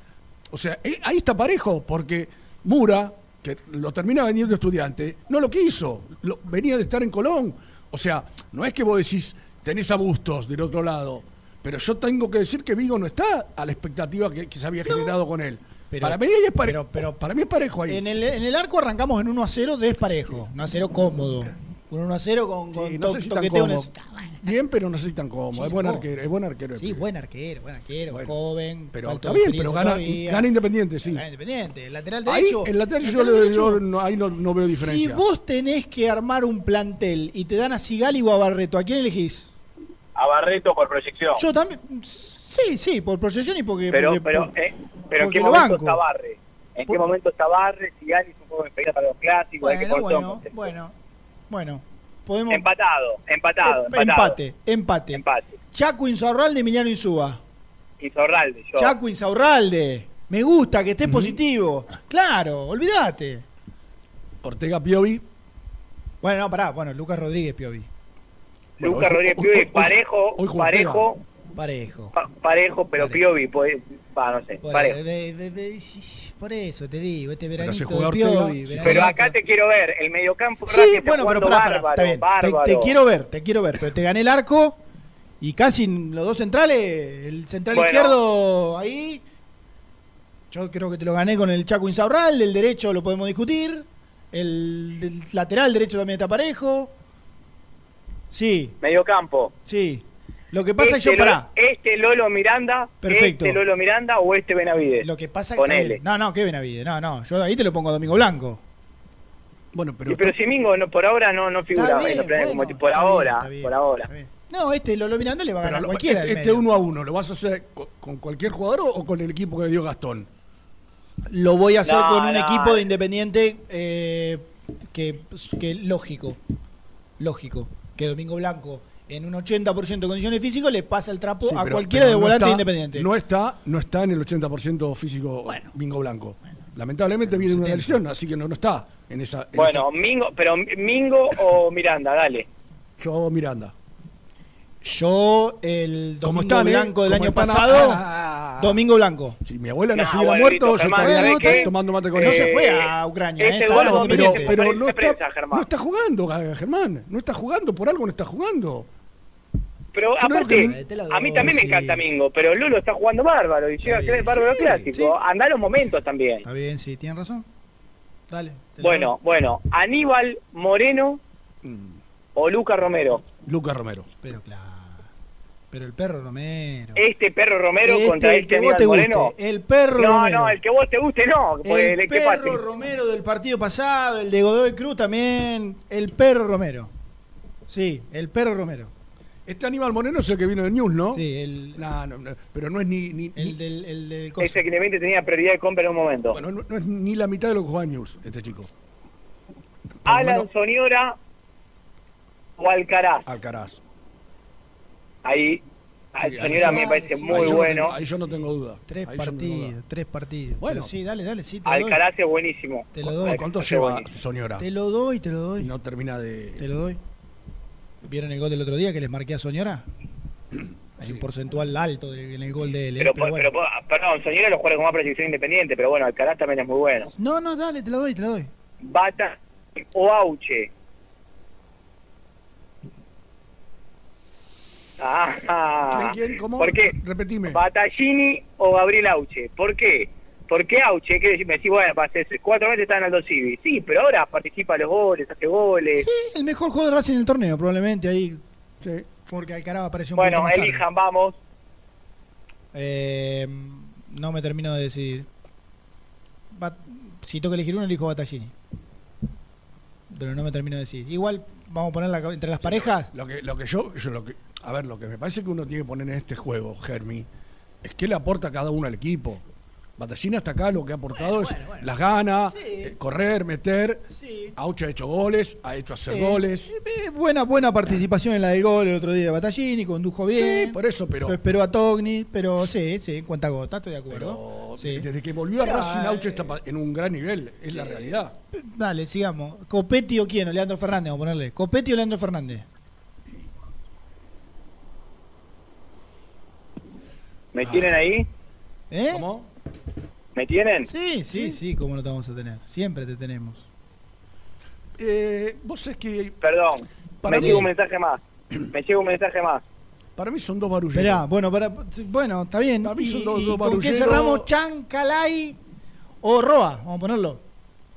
O sea, eh, ahí está parejo, porque Mura, que lo termina vendiendo estudiante, no lo quiso. Lo- venía de estar en Colón. O sea, no es que vos decís, tenés a Bustos del otro lado. Pero yo tengo que decir que Vigo no está a la expectativa que, que se había generado con él. Pero- para mí es parejo. pero- pero- para mí es parejo ahí. En el, en el arco arrancamos en 1 a 0 desparejo. 1 a 0 cómodo. Un 1 a 0 con, con Sí, no to- sé si tan en. Bien, pero no sé si tan cómodo. Sí, es buen cómodo. arquero, es buen arquero. Sí, buen arquero, buen arquero, joven. Pero está bien, pero gana, gana Independiente, sí. Gana Independiente. El lateral Ahí, derecho. el lateral yo, lateral le- derecho. yo no- ahí no, no veo Si diferencia. vos tenés que armar un plantel y te dan a Sigali o a Barreto, ¿a quién elegís? A Barreto por proyección. Yo también. Sí, sí, por proyección y porque. pero, porque- pero, por- eh, pero ¿en porque qué lo momento banco. está Barre? ¿En qué momento está Barre? Si Gani es un juego de para los clásicos. ¿de qué Bueno, color bueno, somos? bueno. Bueno. Podemos. Empatado, empatado, Eh, empatado. empate, empate. Empate. Chaco Insaurralde, Emiliano Insúa. Insaurralde, yo. Chaco Insaurralde. Me gusta que estés positivo. Claro, olvídate. Ortega Piovi. Bueno, no, pará. Bueno, Lucas Rodríguez Piovi. Lucas hoy- Rodríguez hoy- Piovi, hoy- parejo, hoy parejo, Parejo. pa- parejo, pero Piovi, pues, no sé, Por, parejo. de- de- de- por eso te digo, este veranito se de Piovi. Pero acá te quiero ver, el mediocampo Sí, Racing bueno, pero pará, pará, bárbaro, está bien. Te- bárbaro. Te, quiero ver, te quiero ver, pero te gané el arco y casi los dos centrales, el central Bueno. izquierdo ahí. Yo creo que te lo gané con el Chaco Insaurral, el derecho lo podemos discutir. El, del lateral derecho también está parejo. Sí, Mediocampo. sí. Lo que pasa es este, yo, pará. Lo- este Lolo Miranda, Perfecto. este Lolo Miranda o este Benavides. Lo que pasa es que. No, no, que Benavides. No, no. Yo ahí te lo pongo a Domingo Blanco. Bueno, Y pero si Mingo no, por ahora no, no figura Está en bien, los planes bueno, como por bien, ahora, por ahora. No, este Lolo Miranda le va a Pero ganar cualquiera. este, este uno a uno, ¿lo vas a hacer con, con cualquier jugador o, con el equipo que dio Gastón? Lo voy a hacer No, con un no. equipo de Independiente que, que, que lógico. Lógico. Que Domingo Blanco en un 80% de condiciones físicas le pasa el trapo Sí, a pero- cualquiera pero de no volante está- Independiente. No está, no está en el 80% físico Bingo Blanco. Lamentablemente viene una lesión, así que no, no está en esa. en Bueno, Mingo, pero Mingo o Miranda, dale. yo Miranda. Yo, el Domingo están, ¿eh? Blanco del año pasado, ah, Domingo Blanco. Si mi abuela no, No, se hubiera bueno, muerto, yo estaría tomando mate con No él. se fue a Ucrania. este eh, lo pero, pero no, está, no está jugando, Ga- Germán. No está jugando, por algo no está jugando. Pero aparte, que a mí también me encanta Mingo, pero Lulo está jugando bárbaro y llega a ser bárbaro sí, clásico. Anda los momentos también. Está bien, sí, tienen razón. Dale. Bueno, bueno, Aníbal Moreno Mm. o Luca Romero. Lucas Romero. Pero claro. Pero el perro Romero. Este perro Romero Este, contra el este que vos te Moreno. guste, el perro no, Romero. No, el que vos te guste no. El perro. Romero del partido pasado, el de Godoy Cruz también. El perro Romero. Sí, el perro Romero. Este Aníbal Moreno es el que vino de News, ¿no? Sí, el. No, no, no, pero no es ni. ni el ni- del, el del coso. Ese que tenía prioridad de compra en un momento. Bueno, no, no es ni la mitad de lo que juega News, este chico. Alan Soñora o Alcaraz. Alcaraz. Ahí, Sí, Soñora ahí me parece muy bueno. tengo- ahí yo no tengo duda. Tres Ahí partidos, duda. tres partidos. Bueno. Pero sí, dale, dale, sí, te lo doy. Alcaraz es buenísimo. Te lo doy. ¿Cuánto lleva buenísimo. Soñora? Te lo doy, te lo doy. Y no termina de. Te lo doy. ¿Vieron el gol del otro día que les marqué a Soñora? Hay un porcentual alto de- en el gol de él. Pero, Pero bueno. pero, perdón, Soñora lo juega con más proyección independiente, pero bueno, Alcaraz también es muy bueno. No, no, dale, te lo doy, te lo doy. Bata o Auche. Ah, ¿Quién, quién? ¿Cómo? ¿Por qué? Repetime. Battaglini o Gabriel Auche. ¿Por qué? Porque Auche, que me decís, bueno, hace cuatro meses está en Aldo Civi. Sí, pero ahora participa en los goles, hace goles. Sí, el mejor juego de Racing en el torneo, probablemente ahí. Sí. Porque Alcaraz apareció un bueno, tarde. elijan, vamos. Eh, no me termino de decidir. Bat- si tengo que elegir uno, elijo Battaglini. Pero no me termino de decidir. Igual, vamos a ponerla entre las parejas. Lo que, lo que yo, yo lo que, a ver, lo que me parece que uno tiene que poner en este juego, Germi, es que le aporta cada uno al equipo. Batallina hasta acá lo que ha aportado es las ganas, eh, correr, meter. Aucha ha hecho goles, ha hecho hacer Sí. goles. Eh, buena, buena participación en la del gol el otro día de Battaglini, condujo bien. Sí, por eso, pero- Lo esperó a Togni, pero sí, sí, cuenta gota, estoy de acuerdo. Sí. Desde que volvió a Pero, Racing, eh, Aucha está en un gran nivel, es la realidad. Dale, sigamos. ¿Copetti o quién? O Leandro Fernández, vamos a ponerle. ¿Copetti o Leandro Fernández? ¿Me tienen ahí? ¿Eh? ¿Cómo? ¿Me tienen? Sí, sí, sí, ¿cómo no te vamos a tener? Siempre te tenemos. Eh, vos es que. Perdón, Para me mí- llega un mensaje más. Me llega un mensaje más. Para mí son dos barulleros. Esperá, bueno, para, bueno, está bien. Para mí son ¿Y- dos- y dos ¿Con qué cerramos? Chancalay o Roa, vamos a ponerlo.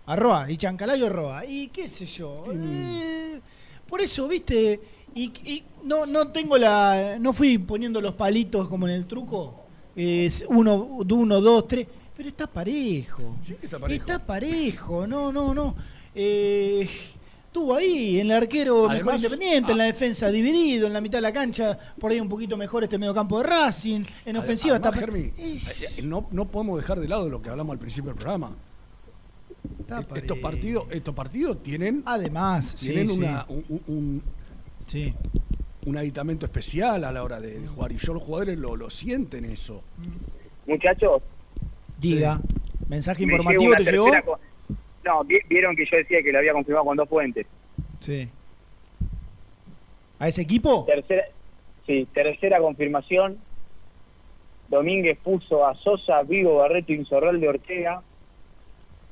A Roa, y Chancalay o Roa. Y qué sé yo. eh, por eso, viste, y, y no, no tengo la. No fui poniendo los palitos como en el truco. Es uno, uno, dos, tres. Pero está parejo. está parejo. Está parejo, no, no, no. Eh, estuvo ahí, en el arquero mejor independiente, en la defensa dividido, en la mitad de la cancha, por ahí un poquito mejor este mediocampo de Racing, en ofensiva Además, está. Germi, eh, eh, no, no podemos dejar de lado lo que hablamos al principio del programa. Estos partidos, estos partidos tienen, Además, tienen sí. una, un, un- un- Sí. Un aditamento especial a la hora de, de jugar y yo los jugadores lo, lo sienten eso. Muchachos, Diga, mensaje me informativo te llegó. No, vi- vieron que yo decía que lo había confirmado con dos fuentes. Sí. ¿A ese equipo? Tercera, sí, tercera confirmación. Domínguez puso a Sosa, Vigo, Barreto, Insorralde, Ortega,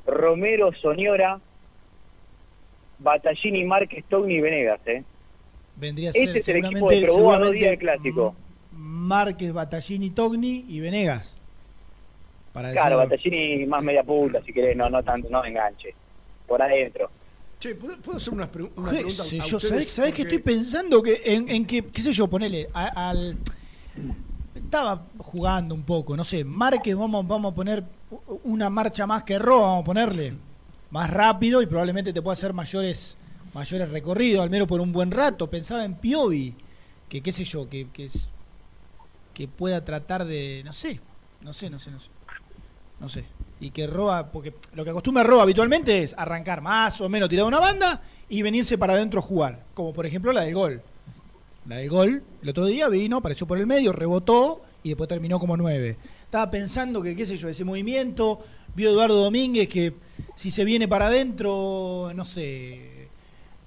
Romero, Soñora, Battaglini, Márquez, Togni y Venegas. ¿eh? Vendría a ser Este es el equipo seguramente, que probó a dos días seguramente del Clásico. Márquez, Battaglini, Togni y Venegas. Para Claro, decirlo- Battaglini más media punta, si querés, no, no tanto, no enganche. Por adentro. Che, ¿puedo, puedo hacer una, pregu- una ¿Qué pregunta? sé a yo? ¿Sabés, sabés que estoy pensando que en, en que, qué sé yo, ponele, a- al... Estaba jugando un poco, no sé, Márquez vamos, vamos a poner una marcha más que Roa, vamos a ponerle más rápido y probablemente te pueda hacer mayores mayores recorridos, al menos por un buen rato. Pensaba en Piovi, que qué sé yo, que, que, es- que pueda tratar de, no sé, no sé, no sé, no sé. No sé. Y que Roa, porque lo que acostumbra Roa habitualmente es arrancar más o menos tirado una banda y venirse para adentro a jugar. Como por ejemplo la del gol. La del gol, el otro día vino, apareció por el medio, rebotó y después terminó como nueve. Estaba pensando que, qué sé yo, ese movimiento, vio Eduardo Domínguez que si se viene para adentro, no sé,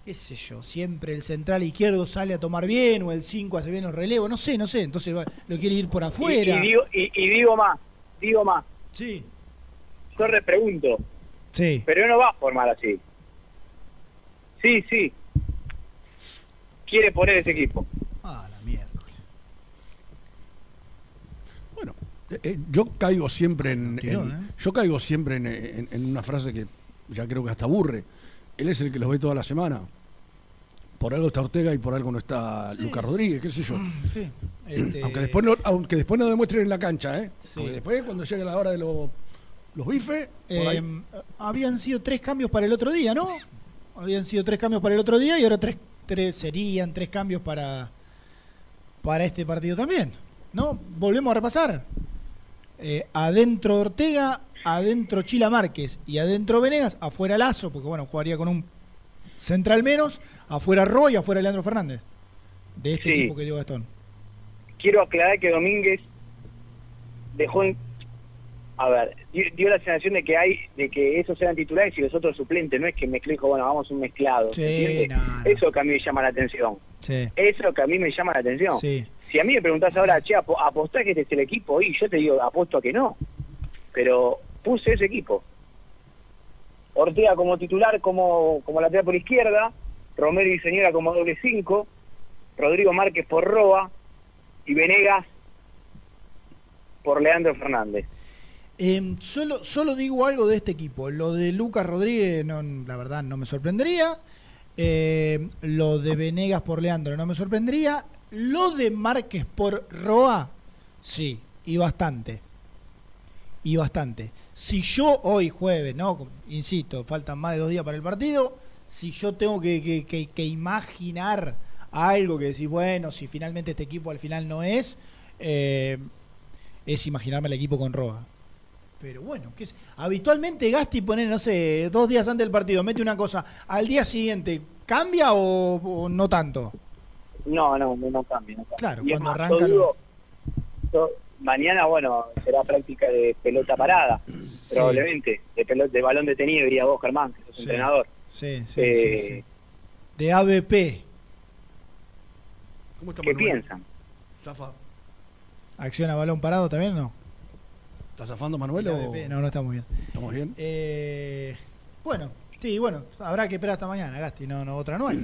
qué sé yo, siempre el central izquierdo sale a tomar bien o el 5 hace bien el relevo, no sé, no sé, entonces va- lo quiere ir por afuera. y digo, y, y digo más, digo más. Sí. Yo repregunto, Sí. pero no va a formar así. Sí, sí. Quiere poner ese equipo. Ah, la mierda. Eh, eh, yo caigo siempre en, ¿eh? yo caigo siempre en, en- en una frase que ya creo que hasta aburre. Él es el que los ve toda la semana. Por algo está Ortega y por algo no está Lucas Rodríguez, qué sé yo. Sí. Este, Aunque después no, aunque después no demuestren en la cancha, ¿eh? Sí. Porque después cuando llegue la hora de los los bifes, eh, habían sido tres cambios para el otro día, ¿no? Habían sido tres cambios para el otro día y ahora tres, tres serían tres cambios para, para este partido también, ¿no? Volvemos a repasar. Eh, adentro Ortega, adentro Chila Márquez y adentro Venegas, afuera Lazo, porque bueno, jugaría con un central menos, afuera Roy afuera Leandro Fernández. De este Sí. equipo que dio Gastón. quiero aclarar que Domínguez dejó en, a ver dio, dio la sensación de que hay de que esos eran titulares y los otros suplentes no es que mezclé y dijo bueno vamos un mezclado Sí, ¿entiende? no, no. eso que a mí me llama la atención Sí. eso que a mí me llama la atención Sí. si a mí me preguntás ahora che apo- apostás que este es el equipo y yo te digo apuesto a que no pero puse ese equipo Ortega como titular como como lateral por izquierda Romero y Señora como doble cinco Rodrigo Márquez por Roa y Venegas por Leandro Fernández. Eh, solo, solo digo algo de este equipo. Lo de Lucas Rodríguez, no, la verdad, no me sorprendería. Eh, lo de Venegas por Leandro no me sorprendería. Lo de Márquez por Roa, sí, y bastante. Y bastante. Si yo hoy jueves, ¿no? Insisto, faltan más de dos días para el partido. Si yo tengo que, que- que- que imaginar algo que decir, bueno, si finalmente este equipo al final no es, eh, es imaginarme el equipo con Roa. Pero bueno, ¿qué es? habitualmente Gasti pone, no sé, dos días antes del partido, mete una cosa, al día siguiente, ¿cambia o, o no tanto? No, no, no, cambia. no cambia. Claro, Y cuando más, arranca yo lo- digo, yo- mañana, bueno, será práctica de pelota parada, probablemente. De, pelota, de balón detenido, diría vos, Germán, que sos Sí. entrenador. Sí, sí, Eh, sí, sí. De ABP, ¿Cómo está ¿Qué Manuel? piensan? ¿Zafa? acción a balón parado también, ¿no? ¿Está zafando Manuel o...? No, no está muy bien. ¿Estamos bien? Eh, bueno, sí, bueno, habrá que esperar hasta mañana, Gasti, no, no otra no hay.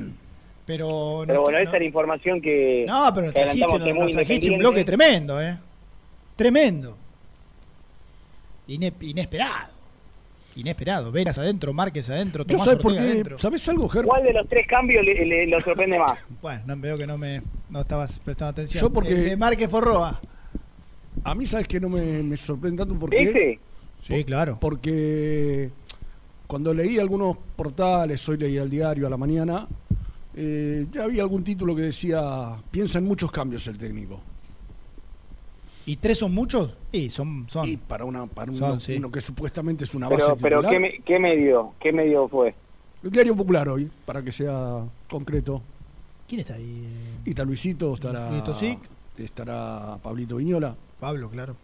Pero, Pero no- bueno, no- esa era información que, No, pero nos trajiste, nos- es nos trajiste un bloque tremendo, ¿eh? Tremendo. Ine- inesperado. Inesperado. Veras adentro, Márquez adentro, Yo Tomás por Ortega qué, adentro. ¿sabes algo, Ger? ¿Cuál de los tres cambios le, sorprende más? Bueno, no, veo que no me no estabas prestando atención. Yo porque- El de Márquez por Roa. A mí, ¿sabes que no me, me sorprende tanto? Porque, ¿Ese? Sí, claro. Porque cuando leí algunos portales, hoy leí el diario a la mañana, eh, ya había algún título que decía, piensa en muchos cambios el técnico. ¿Y tres son muchos? Sí, son. son. Y para, una, para uno, Son, sí. uno que supuestamente es una base Pero, pero titular. ¿qué, me- ¿qué medio? ¿Qué medio fue? El diario popular hoy, para que sea concreto. ¿Quién está ahí? Y está Luisito, estará, Luisito estará Pablito Viñola. Pablo, claro.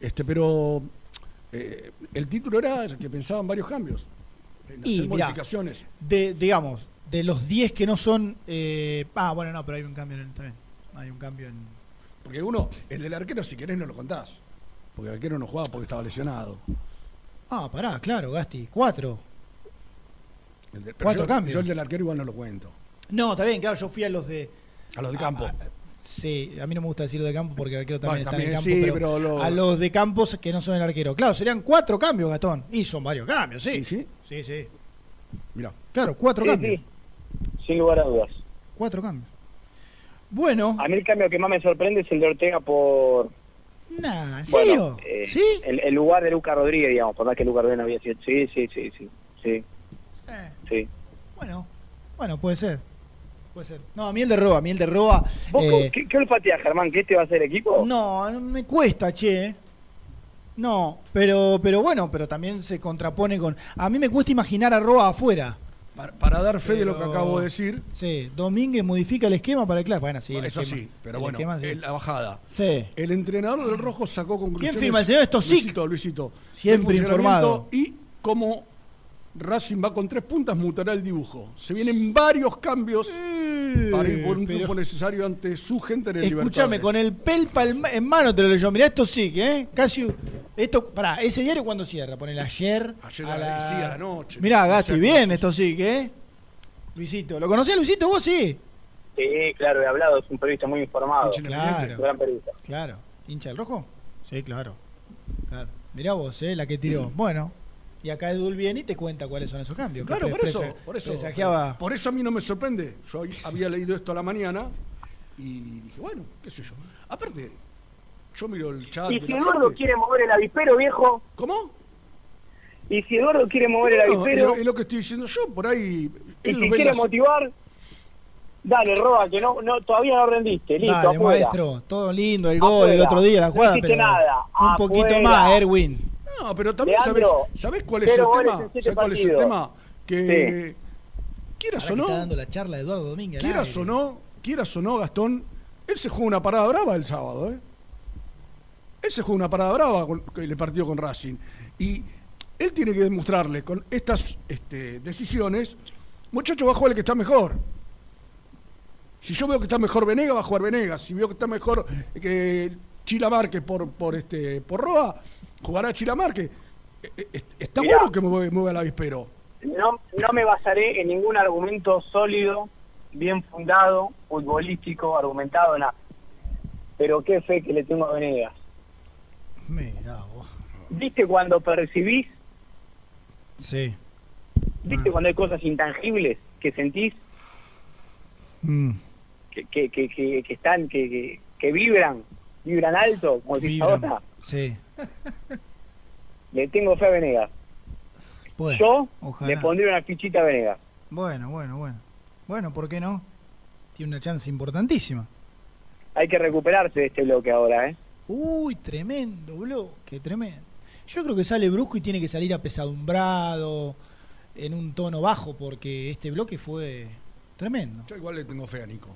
Este, pero eh, el título era que pensaban varios cambios. En Y, hacer mirá, modificaciones. De, digamos, de los 10 que no son. eh, ah, bueno, no, pero hay un cambio en el también. Hay un cambio en. Porque uno, el del arquero, si querés, no lo contás. Porque el arquero no jugaba porque estaba lesionado. Ah, pará, claro, Gasti. Cuatro. El del- pero Cuatro yo- cambios. Yo el del arquero igual no lo cuento. No, está bien, claro, yo fui a los de. A los de campo. Sí, a mí no me gusta decirlo de campo porque el arquero también Bueno, está en el campo. sí, pero pero lo- A los de campos que no son el arquero. Claro, serían cuatro cambios, Gastón. Y son varios cambios, sí. sí? Sí, sí. Mira. Claro, cuatro Sí, cambios. sí, sin lugar a dudas. Cuatro cambios. Bueno. A mí el cambio que más me sorprende es el de Ortega por... Nah, ¿en bueno, serio? eh, ¿Sí? El, el lugar de Lucas Rodríguez, digamos, por más que Lucas Rodríguez no había sido... Sí, sí, sí, sí, sí, Eh, sí. bueno, bueno, puede ser. Puede ser. No, a mí el de Roa, a mí el de Roa. ¿Vos eh, qué, qué olfateás, Germán? ¿Que este va a ser equipo? No, no me cuesta, che. No, pero, pero bueno, pero también se contrapone con. A mí me cuesta imaginar a Roa afuera. Para, para dar fe de lo que acabo de decir, Sí, Domínguez modifica el esquema para el claro. Bueno, sí, el eso esquema- sí, pero el bueno, esquema sí. la bajada. Sí. El entrenador del Rojo sacó conclusiones. firma? El señor Stosic. Luisito, Luisito. Siempre informado. Y como Racing va con tres puntas, mutará el dibujo. Se vienen varios cambios para ir por un pero- triunfo necesario ante su gente en el Escúchame, con el pelpa en ma- en mano te lo leyó. Mirá, esto sí, que, ¿eh? Casi. Esto, pará, ese diario cuando cierra, ponele ayer. Ayer a la... la- sí, a la noche. Mirá, No Gasti, sé, bien, no sé. esto sí, que, ¿eh? Luisito. ¿Lo conocías, Luisito? Vos sí. Sí, claro, he hablado, es un periodista muy informado. Claro. Gran periodista. Claro. ¿Hincha del rojo? Sí, claro. Claro. Mirá vos, ¿eh? La que tiró. Bueno. Y acá Edul viene y te cuenta cuáles son esos cambios. Claro, por eso, por eso. presagiaba- Por eso a mí no me sorprende. Yo había leído esto a la mañana y dije, bueno, qué sé yo. Aparte, yo miro el chat. Y si Eduardo gente. quiere mover el avispero, viejo. ¿Cómo? Y si Eduardo quiere mover el No, es, avispero lo, es lo que estoy diciendo yo, por ahí. y si quiere las- motivar, dale, Roa, que no, no todavía no rendiste. Listo, Dale, afuera. maestro, todo lindo, el gol, el otro día, la No jugada, hiciste pero nada. un poquito más, Erwin. No, pero también sabes, ¿sabés cuál es el tema? ¿Sabés cuál es el tema? Que quieras Ahora o que no, está dando la charla de Eduardo Domínguez. quieras aire. o no, quieras o no, Gastón, él se jugó una parada brava el sábado, ¿eh? Él se jugó una parada brava con, el partido con Racing. Y él tiene que demostrarle con estas este, decisiones, muchacho, va a jugar el que está mejor. Si yo veo que está mejor Venega, va a jugar Venegas. Si veo que está mejor que Chila Márquez por, por, este, por Roa, jugará Chila Márquez. Eh, eh, Está Mirá. bueno que mueva, mueva el avispero. No, no me basaré en ningún argumento sólido, bien fundado, futbolístico, argumentado, nada. Pero qué fe que le tengo a Venegas. Mirá vos. ¿Viste cuando percibís? Sí. ¿Viste cuando hay cosas intangibles que sentís, Mm. que, que, que, que, están, que, que, que vibran, vibran alto, como ahora? Sí. Le tengo fe a Venegas. Bueno, Yo ojalá. le pondría una fichita a Venegas. Bueno, bueno, bueno. Bueno, ¿por qué no? Tiene una chance importantísima. Hay que recuperarse de este bloque ahora, ¿eh? Uy, tremendo, bloque, tremendo. Yo creo que sale brusco y tiene que salir apesadumbrado, en un tono bajo, porque este bloque fue tremendo. Yo igual le tengo fe a Nico.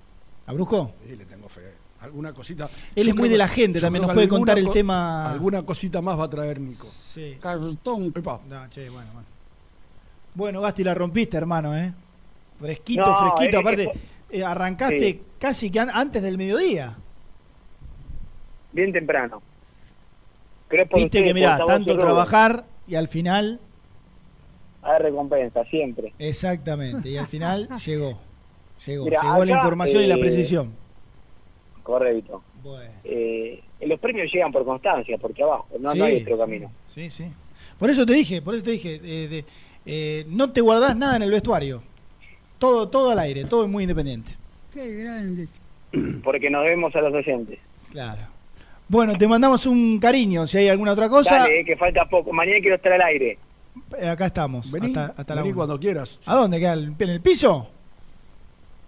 ¿A Brusco? Sí, le tengo fe. Alguna cosita. Él Yo es muy creo de la gente también, creo nos puede alguna contar el co- tema- Alguna cosita más va a traer Nico. Sí. Cartón. Epa. No, che, bueno, bueno. Bueno, Gasti, la rompiste, hermano, ¿eh? Fresquito, No, fresquito. es- Aparte, es- eh, arrancaste Sí. casi que an- antes del mediodía. Bien temprano. Es por Viste que, mirá, tanto trabajar y al final, Hay recompensa, siempre. exactamente, y al final llegó. Llegó, Mirá, llegó la información y la eh, precisión. Correcto. Bueno. Eh, los premios llegan por constancia, porque abajo, no, Sí, no hay otro camino. Sí, sí. Por eso te dije, por eso te dije, eh, de- eh, no te guardás nada en el vestuario. Todo, todo al aire, todo es muy independiente. Qué grande. Porque nos vemos a los oyentes. Claro. Bueno, te mandamos un cariño. Si hay alguna otra cosa, Dale, eh, que falta poco. Mañana quiero estar al aire. acá estamos. Vení, hasta, hasta la vení cuando quieras. ¿A dónde queda? ¿En el piso?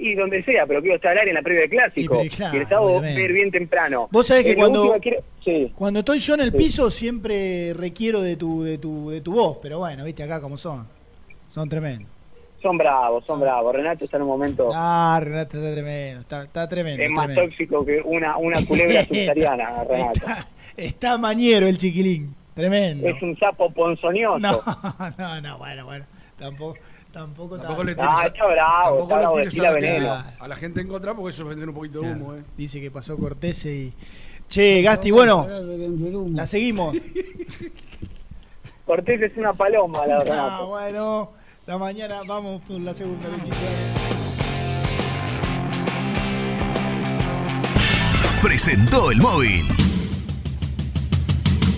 Y donde sea, pero quiero estar al aire en la previa del clásico. Y, Y, claro, el sábado ver bien temprano. Vos sabés que cuando- quiero- Sí. Cuando estoy yo en el Sí. piso siempre requiero de tu, de tu, de tu voz, pero bueno, viste acá como son. Son tremendos. Son bravos, son bravos. Renato está en un momento... Ah, Renato está tremendo, está, está tremendo. es más tremendo. tóxico que una, una culebra subsahariana, Renato. Está, está mañero el chiquilín, tremendo. Es un sapo ponzoñoso. No, no, no, bueno, bueno, tampoco, tampoco, Tampoco le Ah, está bravo, tampoco está a, la Veneno. gente, a la gente en contra porque eso es vender un poquito de Claro, humo. ¿eh? Dice que pasó Cortese y... Che, Gasti, bueno, la seguimos. Cortés es una paloma, la Ah, Renato. bueno, la mañana vamos por la segunda, presentó el móvil.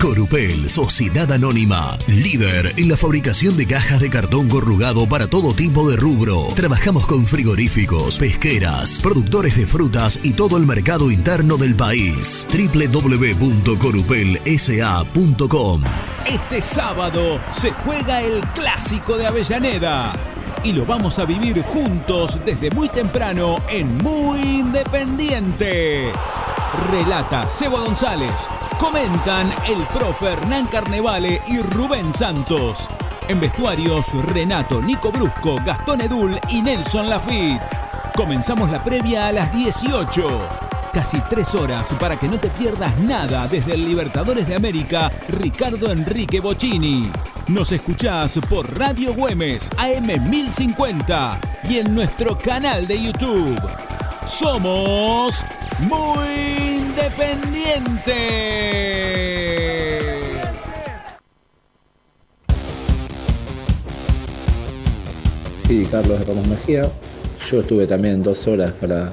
Corupel, Sociedad Anónima, líder en la fabricación de cajas de cartón corrugado para todo tipo de rubro. Trabajamos con frigoríficos, pesqueras, productores de frutas y todo el mercado interno del país. www.corupelsa.com Este sábado se juega el clásico de Avellaneda y lo vamos a vivir juntos desde muy temprano en Muy Independiente. Relata Seba González. Comentan el profe Hernán Carnevale y Rubén Santos. En vestuarios, Renato, Nico Brusco, Gastón Edul y Nelson Lafitte. Comenzamos la previa a las 18. Casi tres horas para que no te pierdas nada desde el Libertadores de América, Ricardo Enrique Bocini. Nos escuchás por Radio Güemes, AM 1050 y en nuestro canal de YouTube. Somos muy independiente. Sí, Carlos de Ramos Mejía. Yo estuve también dos horas para,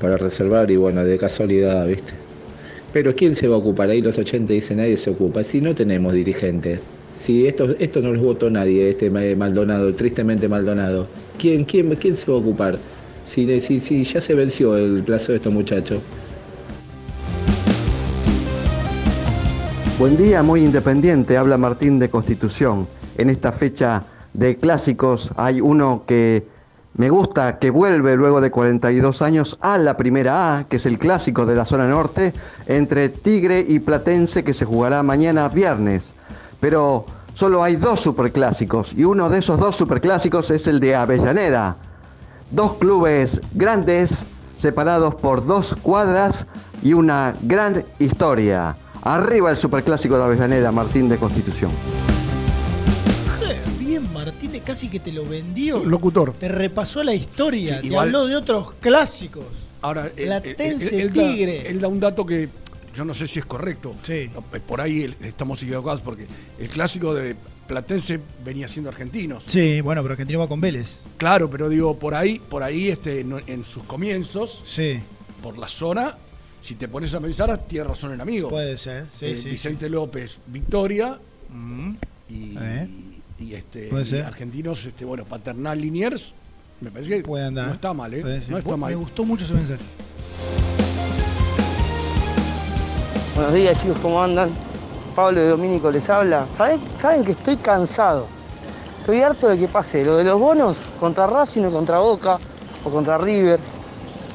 para reservar y bueno, de casualidad, ¿viste? Pero ¿quién se va a ocupar? Ahí los 80 dice nadie se ocupa. Si no tenemos dirigente. Si esto, esto no los votó nadie, este Maldonado, tristemente Maldonado. ¿Quién, quién, quién se va a ocupar? Si, si, si ya se venció el plazo de estos muchachos. Buen día, muy independiente. Habla Martín de Constitución. En esta fecha de clásicos hay uno que me gusta, que vuelve luego de 42 años a la primera A, que es el clásico de la zona norte, entre Tigre y Platense, que se jugará mañana viernes. Pero solo hay dos superclásicos y uno de esos dos superclásicos es el de Avellaneda. Dos clubes grandes separados por dos cuadras y una gran historia. Arriba el superclásico de Avellaneda, Martín de Constitución. Bien, Martínez casi que te lo vendió. Locutor. Te repasó la historia, Sí, te igual- habló de otros clásicos. Ahora, eh, Platense, eh, él, él da- Tigre. él da un dato que yo no sé si es correcto. Por ahí estamos equivocados porque el clásico de Platense venía siendo argentinos. Sí, bueno, pero Argentino va con Vélez. Claro, pero digo, por ahí, por ahí este, en sus comienzos, Sí. por la zona, si te pones a pensar, tiene razón el amigo. Puede ser, sí, Eh, sí, Vicente López, Victoria, y, Eh. y, este, Puede y ser. argentinos, este, bueno, Paternal Liniers, me parece que Puede andar. no está mal, ¿eh? No está Me mal. gustó mucho ese mensaje. Buenos días chicos, ¿cómo andan? Pablo de Domínico les habla. ¿Saben, Saben que estoy cansado. Estoy harto de que pase lo de los bonos contra Racing o contra Boca o contra River.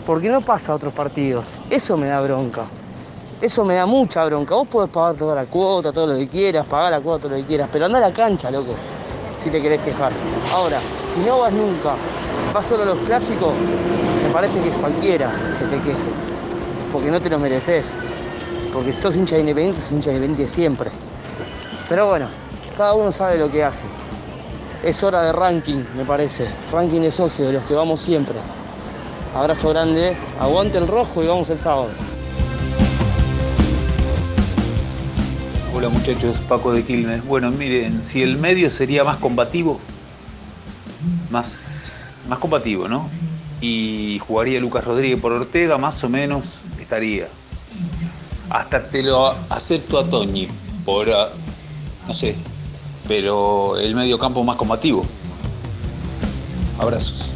Porque no pasa a otros partidos. Eso me da bronca. Eso me da mucha bronca. Vos podés pagar toda la cuota, todo lo que quieras, pagar la cuota, todo lo que quieras, pero anda a la cancha, loco, si te querés quejar. Ahora, si no vas nunca, vas solo a los clásicos, me parece que es cualquiera que te quejes. Porque no te lo mereces. Porque si sos hincha de Independiente, sos hincha de Independiente siempre. Pero bueno, cada uno sabe lo que hace. Es hora de ranking, me parece. Ranking de socios, de los que vamos siempre. Abrazo grande, aguante el rojo y vamos el sábado. Hola muchachos, Paco de Quilmes. Bueno, miren, si el medio sería más combativo, más, más combativo, ¿no? Y jugaría Lucas Rodríguez por Ortega, más o menos estaría. Hasta te lo acepto a Toñi, por, ah, no sé, pero el medio campo más combativo. Abrazos.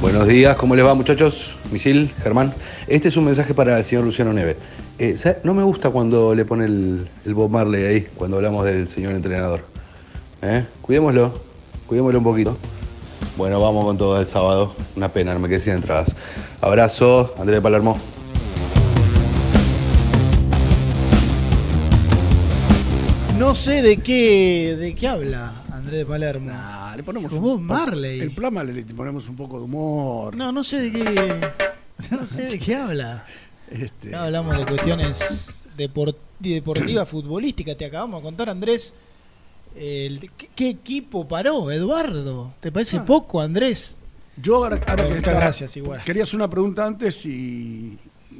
Buenos días, ¿cómo les va muchachos? Misil, Germán. Este es un mensaje para el señor Luciano Neve. Eh, no me gusta cuando le pone el, el Bob Marley ahí, cuando hablamos del señor entrenador. ¿Eh? Cuidémoslo, cuidémoslo un poquito. Bueno, vamos con todo el sábado. Una pena, no me quedé sin entradas. Abrazo, Andrés de Palermo. No sé de qué, de qué habla Andrés de Palermo. Ah, le ponemos un- Marley. El programa le, le ponemos un poco de humor. No, no sé de qué. No sé de qué habla. Este, hablamos de cuestiones depor- deportivas, futbolísticas. Te acabamos de contar, Andrés. El- ¿qué, qué equipo paró, Eduardo? ¿Te parece Ah. poco, Andrés? Yo ahora, ahora Bueno, que muchas está- gracias, igual. Quería hacer una pregunta antes y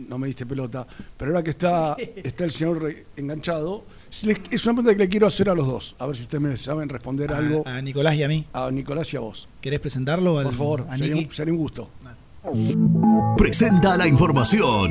no me diste pelota. Pero ahora que está, está el señor enganchado, si les- es una pregunta que le quiero hacer a los dos. A ver si ustedes me saben responder A- algo. a Nicolás y a mí. A Nicolás y a vos. ¿Querés presentarlo? al- Por favor, a sería Niki? un, sería un gusto. Presenta la información.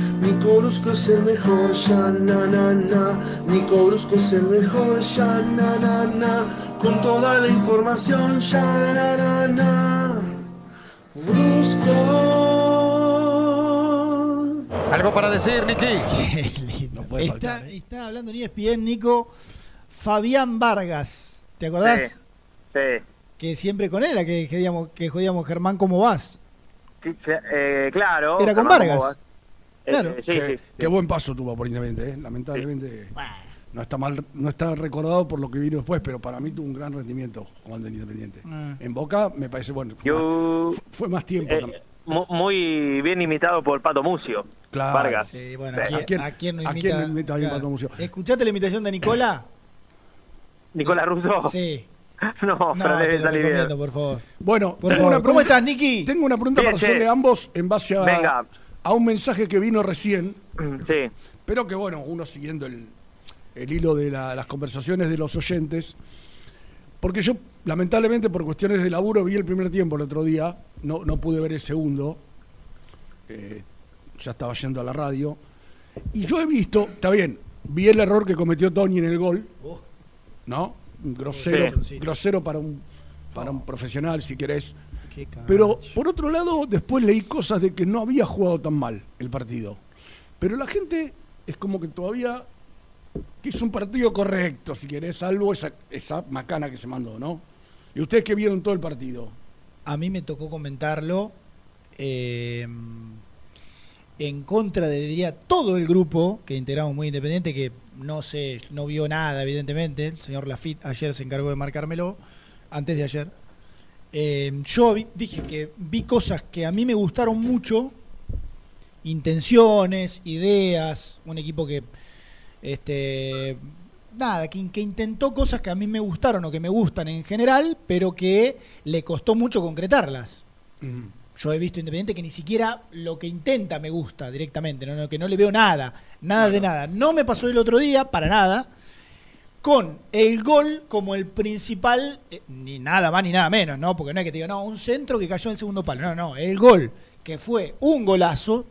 Nico Brusco es el mejor, ya na na na. Nico Brusco es el mejor, ya na na na. Con toda la información, ya na na na. Brusco. Algo para decir, Niki. Está, está hablando en ESPN, Nico. Fabián Vargas. ¿Te acordás? Sí. Que siempre con él, a que, que, digamos, que jodíamos, Germán, ¿cómo vas? Sí, sí, eh, claro. Era con Germán, Vargas. ¿Cómo vas? Claro. Eh, sí, qué, sí. qué buen paso tuvo por Independiente, ¿eh? lamentablemente. No está mal, no está recordado por lo que vino después, pero para mí tuvo un gran rendimiento jugando en Independiente. Mm. En Boca me parece bueno. Fue, Yo- más, fue más tiempo Eh, muy bien imitado por Pato Mucio. Claro. Vargas. Sí, bueno. ¿a quién, a quién no a imita? quién no imita bien Claro. Pato Mucio? ¿Escuchaste la imitación de Nicola? ¿Nicolás Russo? Sí. No, No, pero debe salir bien. por favor. Bueno, Por tengo favor. una ¿Cómo pregunta- estás, Niki? Tengo una pregunta Bien, para hacerle a ambos en base a, Venga. A un mensaje que vino recién. Sí. Pero que bueno, uno siguiendo el, el hilo de la- las conversaciones de los oyentes. Porque yo, lamentablemente, por cuestiones de laburo, vi el primer tiempo el otro día. No, no pude ver el segundo. Eh, ya estaba yendo a la radio. Y yo he visto, está bien, vi el error que cometió Tony en el gol. ¿No? Grosero, Sí. grosero para un, para un profesional, si querés. Pero por otro lado, después leí cosas de que no había jugado tan mal el partido. Pero la gente es como que todavía que hizo un partido correcto, si querés, salvo esa, esa macana que se mandó, ¿no? Y ustedes que vieron todo el partido. A mí me tocó comentarlo eh, en contra de, diría, todo el grupo que integramos muy independiente, que no sé, no vio nada, evidentemente. El señor Lafitte ayer se encargó de marcármelo, antes de ayer. Eh, yo vi- dije que vi cosas que a mí me gustaron mucho, intenciones, ideas, un equipo que, este, nada, que, que intentó cosas que a mí me gustaron o que me gustan en general, pero que le costó mucho concretarlas. Yo he visto Independiente que ni siquiera lo que intenta me gusta directamente, no, No, que no le veo nada, nada de nada. No me pasó el otro día, para nada, con el gol como el principal, eh, ni nada más ni nada menos, ¿no? Porque no es que te diga, no, un centro que cayó en el segundo palo. No, no, el gol, que fue un golazo,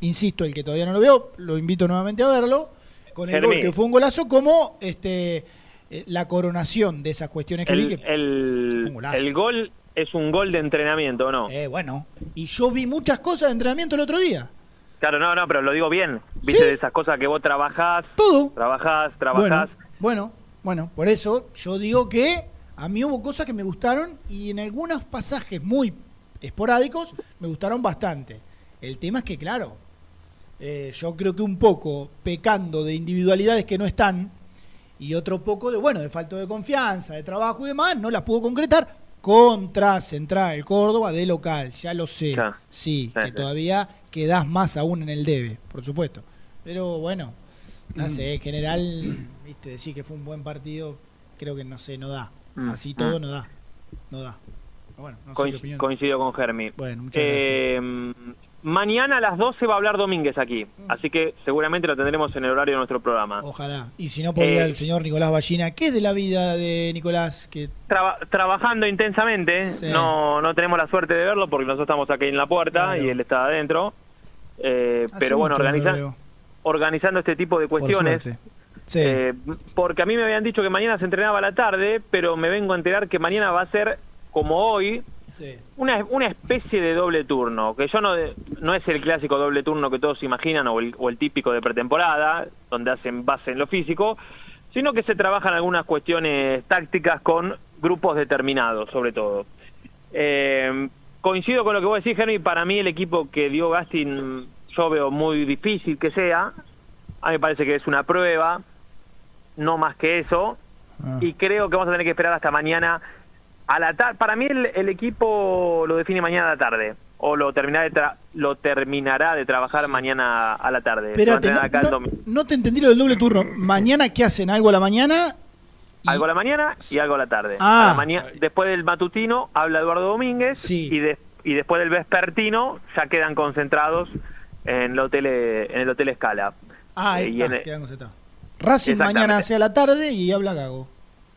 insisto, el que todavía no lo veo, lo invito nuevamente a verlo, con el Germín. gol que fue un golazo como este eh, la coronación de esas cuestiones que vi El, que el, gol es un gol de entrenamiento, ¿o ¿no? Eh, bueno. Y yo vi muchas cosas de entrenamiento el otro día. Claro, no, no, pero lo digo bien. Viste de esas cosas que vos trabajás, Todo. trabajás, trabajás. bueno, bueno, por eso yo digo que a mí hubo cosas que me gustaron y en algunos pasajes muy esporádicos me gustaron bastante. El tema es que, claro, eh, yo creo que un poco pecando de individualidades que no están y otro poco de, bueno, de falta de confianza, de trabajo y demás, no las pudo concretar contra Central Córdoba de local, ya lo sé. Sí, que todavía quedás más aún en el debe, por supuesto. Pero bueno, no sé, en general, viste, decir que fue un buen partido, creo que no sé, no da. Mm, Así todo mm. no da. No da. Pero Bueno, no sé coincido con Germi. Bueno, muchas Eh, Mañana a las 12 va a hablar Domínguez aquí, Mm. así que seguramente lo tendremos en el horario de nuestro programa. Ojalá. Y si no podría Eh, el señor Nicolás Ballina, ¿qué es de la vida de Nicolás? Que Traba- trabajando intensamente, Sí. no, no tenemos la suerte de verlo porque nosotros estamos aquí en la puerta Claro. y él está adentro. Eh, pero bueno, organiza- organizando este tipo de cuestiones. Sí. Eh, porque a mí me habían dicho que mañana se entrenaba a la tarde, pero me vengo a enterar que mañana va a ser como hoy, Sí. una, una especie de doble turno, que yo no, no es el clásico doble turno que todos imaginan o el, o el típico de pretemporada, donde hacen base en lo físico, sino que se trabajan algunas cuestiones tácticas con grupos determinados, sobre todo. Eh, coincido con lo que vos decís, Henry, para mí el equipo que dio Gastin yo veo muy difícil que sea, a mí me parece que es una prueba, no más que eso, Ah. y creo que vamos a tener que esperar hasta mañana a la tarde. Para mí el, el equipo lo define mañana a la tarde, o lo terminará de, tra- lo terminará de trabajar mañana a la tarde. Espérate, no, acá el no- domingo. no te entendí lo del doble turno. ¿Mañana qué hacen? ¿Algo a la mañana? Algo a la mañana y algo a la tarde. Ah. A la maña- después del matutino habla Eduardo Domínguez y, de- y después del vespertino ya quedan concentrados en el hotel, en el hotel Escala. Ah, Eh, ahí y está, en-. Racing mañana hacia la tarde y habla Gago.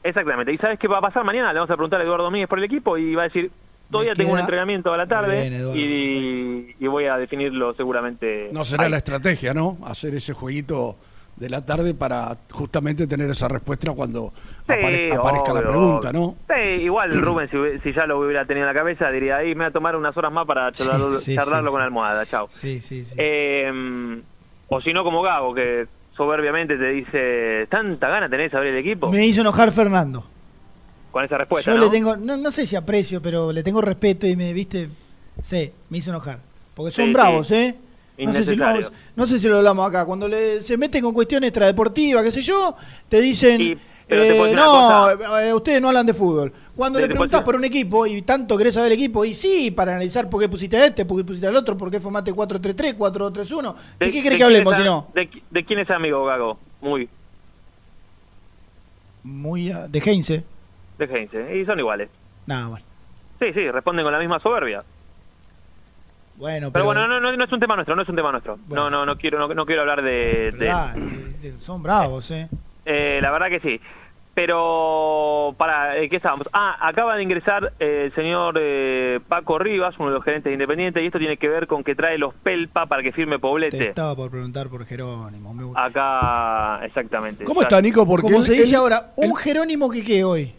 Exactamente. ¿Y sabes qué va a pasar mañana? Le vamos a preguntar a Eduardo Domínguez por el equipo y va a decir, todavía tengo un entrenamiento a la tarde Bien, Eduardo, y, y voy a definirlo seguramente. No será ahí. la estrategia, ¿no? Hacer ese jueguito de la tarde para justamente tener esa respuesta cuando Sí, apare- aparezca la pregunta. ¿no? Sí, igual Rubén, si, si ya lo hubiera tenido en la cabeza, diría, ahí me voy a tomar unas horas más para charlarlo, sí, charlarlo sí, con la almohada, chao. Sí, sí, sí. Eh, o si no, como Gago, que soberbiamente te dice, ¿tanta gana tenés de saber el equipo? Me hizo enojar Fernando. Con esa respuesta, Yo ¿no? le tengo, no, no sé si aprecio, pero le tengo respeto y me, viste, sí, me hizo enojar. Porque son Sí, bravos, sí. ¿eh? No sé, si lo, no sé si lo hablamos acá. Cuando le, se meten con cuestiones extradeportivas, qué sé yo, te dicen, pero eh, no, una eh, ustedes no hablan de fútbol. Cuando le preguntás por un equipo y tanto querés saber el equipo, y sí, para analizar por qué pusiste a este, por qué pusiste al otro, por qué formaste 4-3-3, 4-3-1, ¿de, qué querés que hablemos si no? De, de quién es amigo Gago? Muy. Muy ah, de Heinze. De Heinze. Y son iguales. Nada, bueno. Sí, sí, responden con la misma soberbia. Bueno, Pero, pero, bueno, no, no, no es un tema nuestro, no es un tema nuestro. No, no, no quiero, no, no quiero hablar de, de- eh, son bravos, ¿eh? Eh, la verdad que sí. Pero, para, ¿qué estábamos? Ah, acaba de ingresar eh, el señor eh, Paco Rivas, uno de los gerentes de Independiente, y esto tiene que ver con que trae los Pelpa para que firme Te Poblete. estaba por preguntar por Jerónimo. me gusta. Acá, exactamente. ¿Cómo está, Nico? Porque Como él- se dice él- ahora, un Jerónimo que qué hoy.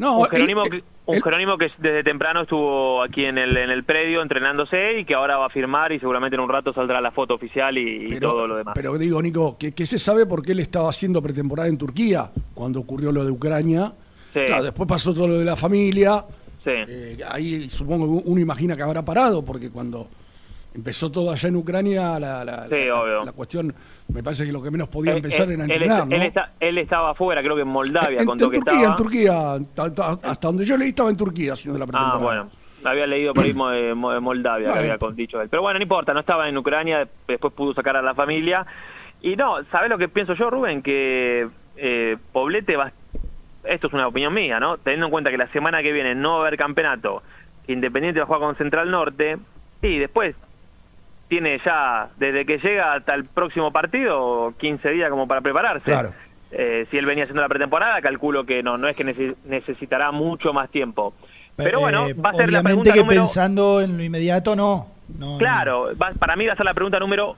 No, un Jerónimo, que, un Jerónimo que desde temprano estuvo aquí en el, en el predio entrenándose y que ahora va a firmar y seguramente en un rato saldrá la foto oficial y, y todo lo demás. Pero digo, Nico, ¿qué, qué se sabe por qué él estaba haciendo pretemporada en Turquía cuando ocurrió lo de Ucrania? Sí. Claro, después pasó todo lo de la familia. Sí. Eh, ahí supongo que uno imagina que habrá parado, porque cuando empezó todo allá en Ucrania, la, la, Sí, la- obvio. la cuestión, me parece que lo que menos podía Él- empezar él- era él, entrenar, está- ¿no? él está- él estaba afuera, creo que en Moldavia, en, contó en que Turquía, estaba. en Turquía, ta- ta- hasta donde yo leí estaba en Turquía haciendo la Ah, pretemporada. bueno. Había leído por ahí mo- de Mo- de Moldavia, que había dicho él. Pero bueno, no importa, no estaba en Ucrania, después pudo sacar a la familia. Y no, ¿sabes lo que pienso yo, Rubén? Que eh, Poblete va... Esto es una opinión mía, ¿no? Teniendo en cuenta que la semana que viene no va a haber campeonato, Independiente va a jugar con Central Norte, y después tiene ya, desde que llega hasta el próximo partido, 15 días como para prepararse. Claro. Eh, si él venía haciendo la pretemporada, calculo que no, no es que nece- necesitará mucho más tiempo. Pero bueno, Eh, va a ser la pregunta que número... pensando en lo inmediato, no. no Claro, va- para mí va a ser la pregunta número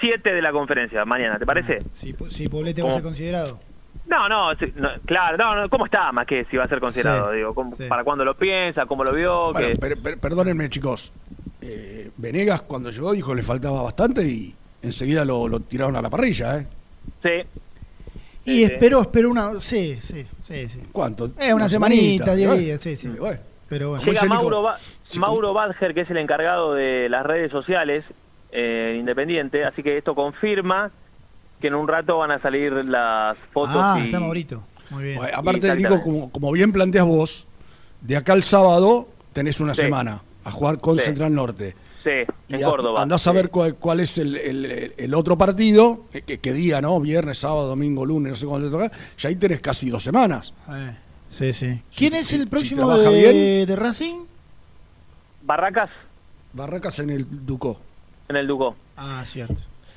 7 de la conferencia mañana, ¿te parece? Si, po- si Poblete va a ser considerado. No, no, sí, no, claro, no, no, ¿cómo está más que si va a ser considerado? Sí, digo, ¿cómo- sí. ¿para cuándo lo piensa? ¿Cómo lo vio? Bueno, que- per- per- perdónenme, chicos. Eh, Venegas, cuando llegó, dijo que le faltaba bastante y enseguida lo, lo tiraron a la parrilla, ¿eh? Sí. Y espero, espero una. Sí, sí, sí. sí. ¿Cuánto? Eh, una, semanita, 10 días, sí, sí. bueno. Pero bueno. Llega Mauro, Ba- Mauro Badger, que es el encargado de las redes sociales eh, Independiente, así que esto confirma que en un rato van a salir las fotos Ah, y... está Maurito. Muy bien. Bueno, aparte. Nico, como, como bien planteas vos, de acá al sábado tenés una Sí. semana a jugar con Sí. Central Norte. Sí, Y en a- Córdoba. Andás a ver cuál, cuál es el, el- el- el otro partido, eh, que, qué día, ¿no? Viernes, sábado, domingo, lunes, no sé cuándo te toca. Y ahí tenés casi dos semanas. Eh, sí, sí. ¿Quién es el próximo trabaja de, bien. de Racing? Barracas Barracas en el Ducó. en el Ducó. Ah, cierto.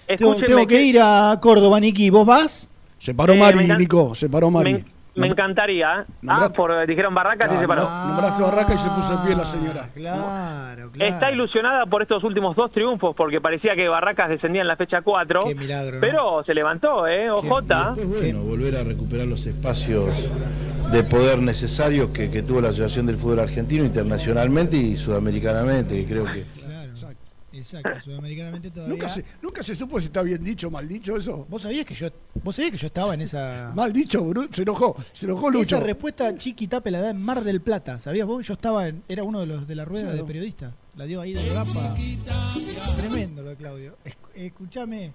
Tengo, Escúchenme tengo que que- ir a Córdoba, Niki. ¿Vos vas? Se paró Eh, Mari, Nico, se paró Mari. Me, me encantaría. ¿eh? Ah, Nombraste- por, dijeron Barracas y se paró. Nombraste Barraca y se puso en pie la señora. Claro, Está ilusionada por estos últimos dos triunfos porque parecía que Barracas descendía en la fecha 4. Qué milagro, ¿no? Pero se levantó, ¿eh? Ojota. Bueno, volver a recuperar los espacios de poder necesarios que, que tuvo la Asociación del Fútbol Argentino internacionalmente y sudamericanamente, que creo que... Exacto, sudamericanamente todavía. Nunca se, nunca se supo si está bien dicho o mal dicho eso. ¿Vos sabías que yo, vos sabías que yo estaba en esa. Mal dicho, Bru- se enojó, se enojó Lucho. Esa respuesta Chiqui Tape la da en Mar del Plata. ¿Sabías vos? Yo estaba en, era uno de los de la rueda de periodista. La dio ahí de Rapa. Tremendo lo de Claudio. Es- Escuchame.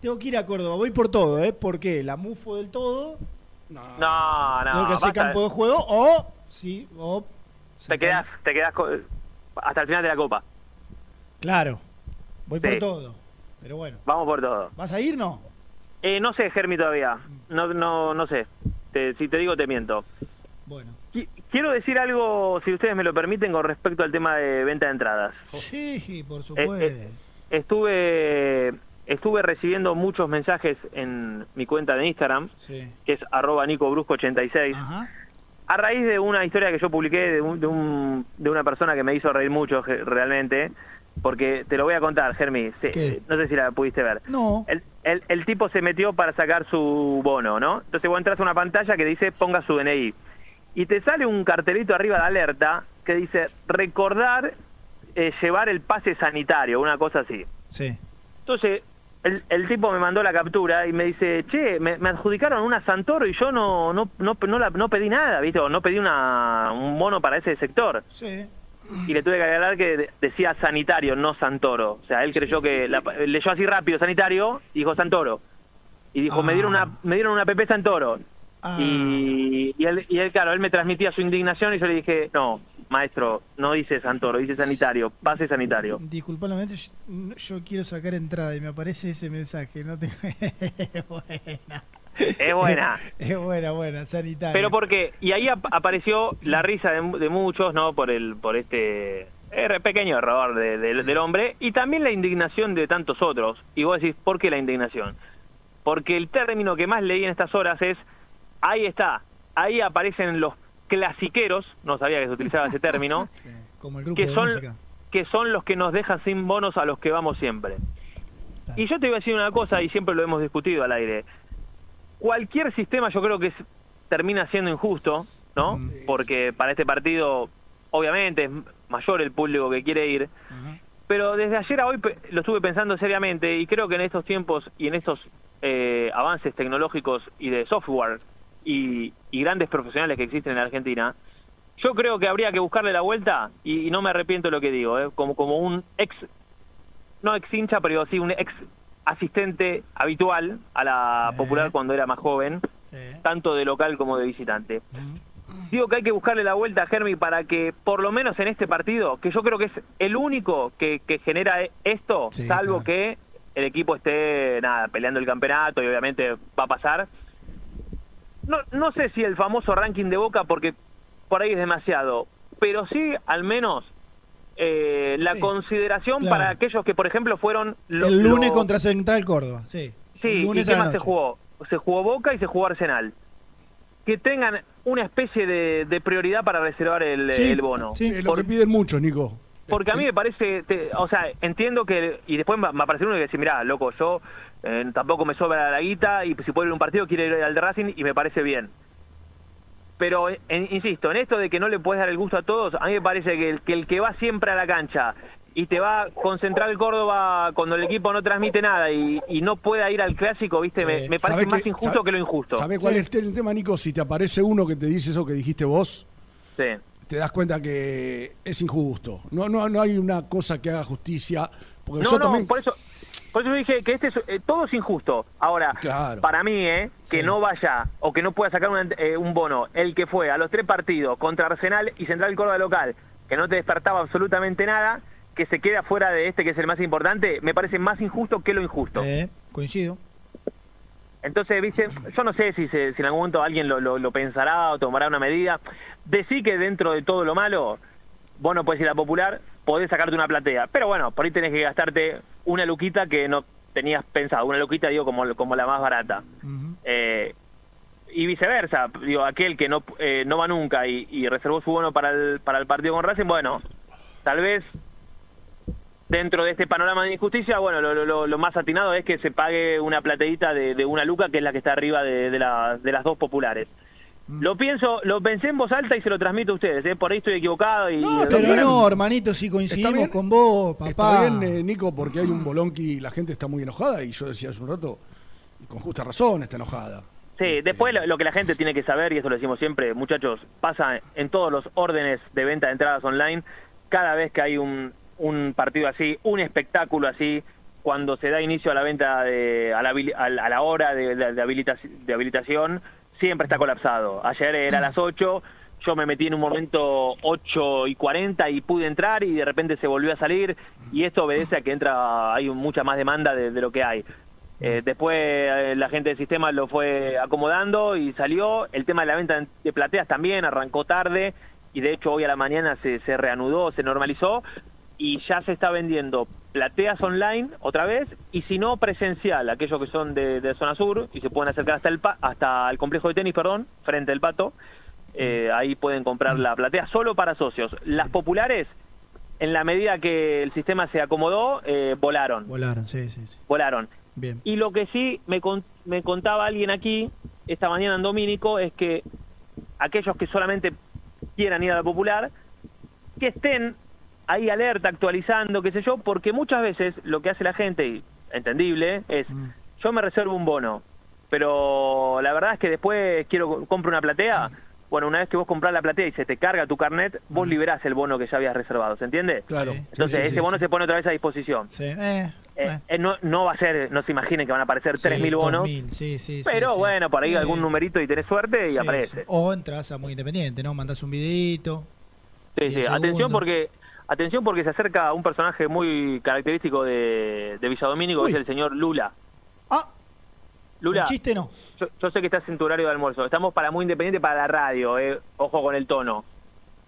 Tengo que ir a Córdoba, voy por todo, ¿eh? ¿Por qué? La mufo del todo. No, no. Tengo que hacer campo de juego o. Sí, o. Te quedás, te quedás co- hasta el final de la copa. Claro. Voy por todo. Pero bueno. Vamos por todo. ¿Vas a ir no? Eh, no sé, Germi, todavía. No, no, no sé. Te- si te digo, te miento. Bueno. Qui- Quiero decir algo, si ustedes me lo permiten, con respecto al tema de venta de entradas. Sí, por Eh, supuesto. eh, estuve estuve recibiendo muchos mensajes en mi cuenta de Instagram, Sí. que es arroba nicobrusco86, a raíz de una historia que yo publiqué de, un- de, un- de una persona que me hizo reír mucho realmente, porque te lo voy a contar, Germi, se- no sé si la pudiste ver. No. El, el- el tipo se metió para sacar su bono, ¿no? Entonces vos entras a una pantalla que dice ponga su DNI. Y te sale un cartelito arriba de alerta que dice recordar eh, llevar el pase sanitario, una cosa así. Sí. Entonces el, el tipo me mandó la captura y me dice, che, me, me adjudicaron una Santoro y yo no no no, no, la- no pedí nada, ¿viste? O no pedí una, un bono para ese sector. Sí. Y le tuve que aclarar que de- decía sanitario, no Santoro. O sea, él creyó que la- leyó así rápido sanitario y dijo Santoro. Y dijo, me dieron una me dieron una PP Santoro. Y, y él, y él, claro, él me transmitía su indignación y yo le dije, no, maestro, no dice Santoro, dice sanitario, pase sanitario. Disculpame, yo, yo quiero sacar entrada y me aparece ese mensaje. No te... buena. Es buena. Es buena, buena, sanitaria. Pero porque, y ahí ap- apareció la risa de, mu- de muchos, ¿no? Por el por este er- pequeño error de- de- del hombre y también la indignación de tantos otros. Y vos decís, ¿por qué la indignación? Porque el término que más leí en estas horas es, ahí está, ahí aparecen los clasiqueros, no sabía que se utilizaba ese término, Como el grupo que de son, música. que son los que nos dejan sin bonos a los que vamos siempre. Y yo te voy a decir una cosa, y siempre lo hemos discutido al aire. Cualquier sistema yo creo que es- termina siendo injusto, ¿no? Porque para este partido, obviamente, es mayor el público que quiere ir. Pero desde ayer a hoy pe- lo estuve pensando seriamente y creo que en estos tiempos y en estos eh, avances tecnológicos y de software y, y grandes profesionales que existen en Argentina, yo creo que habría que buscarle la vuelta y, y no me arrepiento de lo que digo, ¿eh? como, como un ex no ex hincha, pero sí un ex asistente habitual a la popular cuando era más joven, tanto de local como de visitante. Digo que hay que buscarle la vuelta a Germi para que, por lo menos en este partido, que yo creo que es el único que, que genera e- esto, Sí, salvo que el equipo esté nada peleando el campeonato y obviamente va a pasar. No, no sé si el famoso ranking de Boca, porque por ahí es demasiado, pero sí al menos eh, la consideración claro. para aquellos que, por ejemplo, fueron los... el lunes los- contra Central Córdoba, sí. Sí, El lunes ¿y qué más se jugó? Se jugó Boca y se jugó Arsenal. Que tengan una especie de, de prioridad para reservar el, Sí, el bono. sí, es lo Por- que piden muchos, Nico. porque a mí me parece, te- o sea, entiendo que, y después va va a aparecer uno que dice, mirá, loco, yo eh, tampoco me sobra la guita y si puedo ir a un partido quiero ir al de Racing y me parece bien. Pero, en- insisto, en esto de que no le puedes dar el gusto a todos, a mí me parece que el que, el que va siempre a la cancha y te va a concentrar el Córdoba cuando el equipo no transmite nada y, y no pueda ir al clásico, viste, me, me parece ¿Sabe más injusto sabe- que lo injusto. ¿Sabe cuál es el tema, Nico? Si te aparece uno que te dice eso que dijiste vos, Sí. te das cuenta que es injusto. No, no, no hay una cosa que haga justicia. Porque No, yo no, también. por eso, por eso dije que este es, eh, todo es injusto. Ahora, Claro. para mí, eh, que no vaya o que no pueda sacar eh, un bono, el que fue a los tres partidos contra Arsenal y Central Córdoba local, que no te despertaba absolutamente nada, que se quede afuera de este que es el más importante, me parece más injusto que lo injusto. Coincido. Entonces, viste, yo no sé si, se- si en algún momento alguien lo, lo- lo pensará o tomará una medida. Decí que dentro de todo lo malo, vos no puedes ir a popular, podés sacarte una platea. Pero bueno, por ahí tenés que gastarte una luquita que no tenías pensado. Una luquita, digo, como, como la más barata. Eh, y viceversa, digo, aquel que no, eh, no va nunca y, y reservó su bono para el, para el partido con Racing, bueno, tal vez dentro de este panorama de injusticia, bueno, lo, lo- más atinado es que se pague una plateíta de, de una luca, que es la que está arriba de, de la- de las dos populares. Mm. Lo pienso, lo pensé en voz alta y se lo transmito a ustedes, ¿eh? por ahí estoy equivocado y... Pero no, hermanito, si coincidimos con vos, Está papá. bien, eh, Nico, porque hay un bolonqui y la gente está muy enojada. Y yo decía hace un rato, y con justa razón está enojada. Sí, después lo, lo que la gente tiene que saber, y eso lo decimos siempre, muchachos, pasa en todos los órdenes de venta de entradas online, cada vez que hay un, un partido así, un espectáculo así, cuando se da inicio a la venta, de, a, la, a la- hora de, de- de habilitación, siempre está colapsado. Ayer era a las 8, yo me metí en un momento 8 y 40 y pude entrar y de repente se volvió a salir y esto obedece a que entra, hay mucha más demanda de, lo que hay. Eh, después eh, la gente del sistema lo fue acomodando y salió. El tema de la venta de plateas también arrancó tarde y de hecho hoy a la mañana se, se reanudó, se normalizó y ya se está vendiendo plateas online otra vez y si no presencial, aquellos que son de, de zona sur y se pueden acercar hasta el, pa- hasta el complejo de tenis, perdón, frente al pato, eh, ahí pueden comprar la platea solo para socios. Las populares, en la medida que el sistema se acomodó, eh, volaron Volaron, sí, sí, sí. volaron. Bien. Y lo que sí me, con- me contaba alguien aquí, esta mañana en Domínico, es que aquellos que solamente quieran ir a la popular, que estén ahí alerta, actualizando, qué sé yo, porque muchas veces lo que hace la gente, y entendible, es yo me reservo un bono, pero la verdad es que después quiero compro una platea. Bueno, una vez que vos comprás la platea y se te carga tu carnet, vos liberás el bono que ya habías reservado, ¿se entiende? Claro. Entonces Sí, sí, ese sí, bono sí. se pone otra vez a disposición. Sí, eh, Eh, eh, no, no va a ser, no se imaginen que van a aparecer sí, 3.000 bonos, 2000, sí, sí, pero sí. bueno, por ahí Eh, algún numerito y tenés suerte y sí, aparece. sí. O entras a muy independiente, ¿no? Mandás un videito. Sí, 10 sí, atención porque atención porque se acerca un personaje muy característico de, de Villadomínico, que es el señor Lula. Ah, Lula, con chiste no. yo, yo sé que estás en tu horario de almuerzo. Estamos para muy independiente para la radio, eh. ojo con el tono.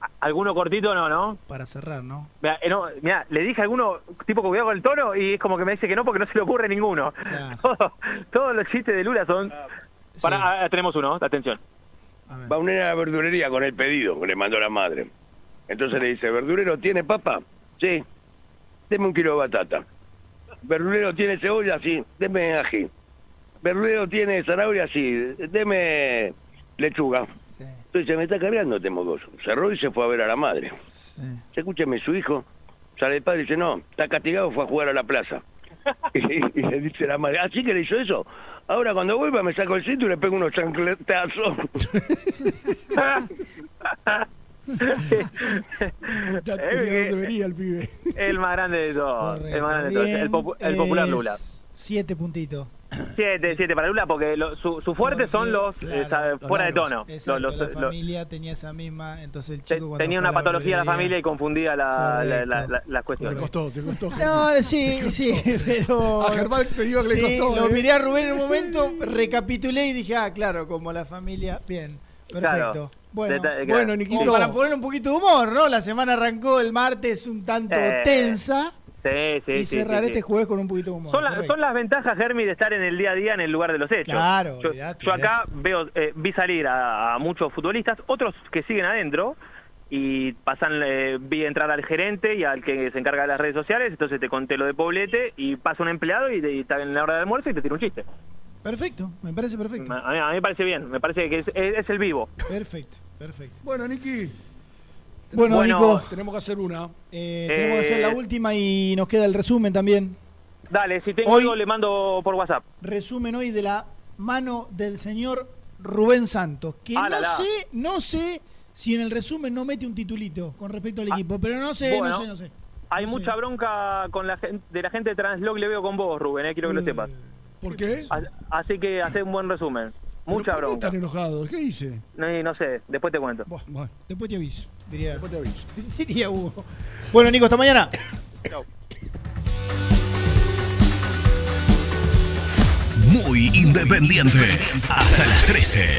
¿A- ¿Alguno cortito no, no? Para cerrar, ¿no? Mirá, eh, no, mirá, le dije a alguno, tipo que cuidado con el tono, y es como que me dice que no porque no se le ocurre ninguno. Todo- todos los chistes de Lula son... Para, ah, tenemos uno, atención. Va un nene a la verdulería con el pedido que le mandó la madre. Entonces le dice, ¿verdurero tiene papa? Sí. Deme un kilo de batata. ¿Verdurero tiene cebolla? Sí. Deme ají. ¿Verdurero tiene zanahoria? Sí. Deme lechuga. Entonces me está cargando este mocoso. Cerró y se fue a ver a la madre. Se escúcheme, su hijo sale el padre y dice, no, está castigado, fue a jugar a la plaza. Y, y le dice la madre, ¿así que le hizo eso? Ahora cuando vuelva me saco el cinto y le pego unos chancletazos. Ya Eh, tenía eh, dónde venía el pibe. El más grande de todos. El más grande de todos. El, popu- el popular Lula. Siete puntitos. Siete, siete para Lula porque lo- su, su fuerte son los eh, sabe, fuera de tono. Exacto, Los- los- la familia tenía esa misma, entonces el te- chico tenía una patología la verdulería- familia y confundía la, la, la, la- las Te cuestiones. costó, te costó. No, sí, sí, pero. A Germán te digo que le costó, Lo ¿eh? miré a Rubén en un momento, recapitulé y dije, ah, claro, como la familia. Bien, perfecto. Claro. Bueno, claro. Bueno, Niquito. para ponerle un poquito de humor, ¿no? La semana arrancó el martes un tanto Eh, tensa Sí, sí, y cerrar este jueves con un poquito de humor. Son, la- correcto. son las ventajas, Germi, de estar en el día a día en el lugar de los hechos. Claro, yo, olvidate, yo acá veo, eh, vi salir a, a muchos futbolistas, otros que siguen adentro y pasan, eh, vi entrar al gerente y al que se encarga de las redes sociales, entonces te conté lo de Poblete y pasa un empleado y, te- y está en la hora de almuerzo y te tira un chiste. Perfecto, me parece perfecto. A mí, a mí me parece bien, me parece que es, es- es el vivo. Perfecto, perfecto. Bueno, Niki. Bueno, Bueno, Nico, Tenemos que hacer una. eh, tenemos que hacer la Eh, última y nos queda el resumen también. Dale, si tengo Hoy- algo le mando por WhatsApp. Resumen hoy de la mano del señor Rubén Santos, que Ah, no la. sé, no sé si en el resumen no mete un titulito con respecto al equipo, pero no sé, Ah, bueno. no sé, no sé. Hay No sé. mucha bronca con la gente, de la gente de Translog, le veo con vos, Rubén, eh, quiero que lo sepas. ¿Por qué? As- Así que hace un buen resumen. Mucha ¿Por qué bronca. están enojados? ¿Qué hice? No, no sé, después te cuento. Bueno, Después te aviso, diría, después te aviso. diría Hugo. Bueno, Nico, hasta mañana. Muy independiente. Hasta las 13.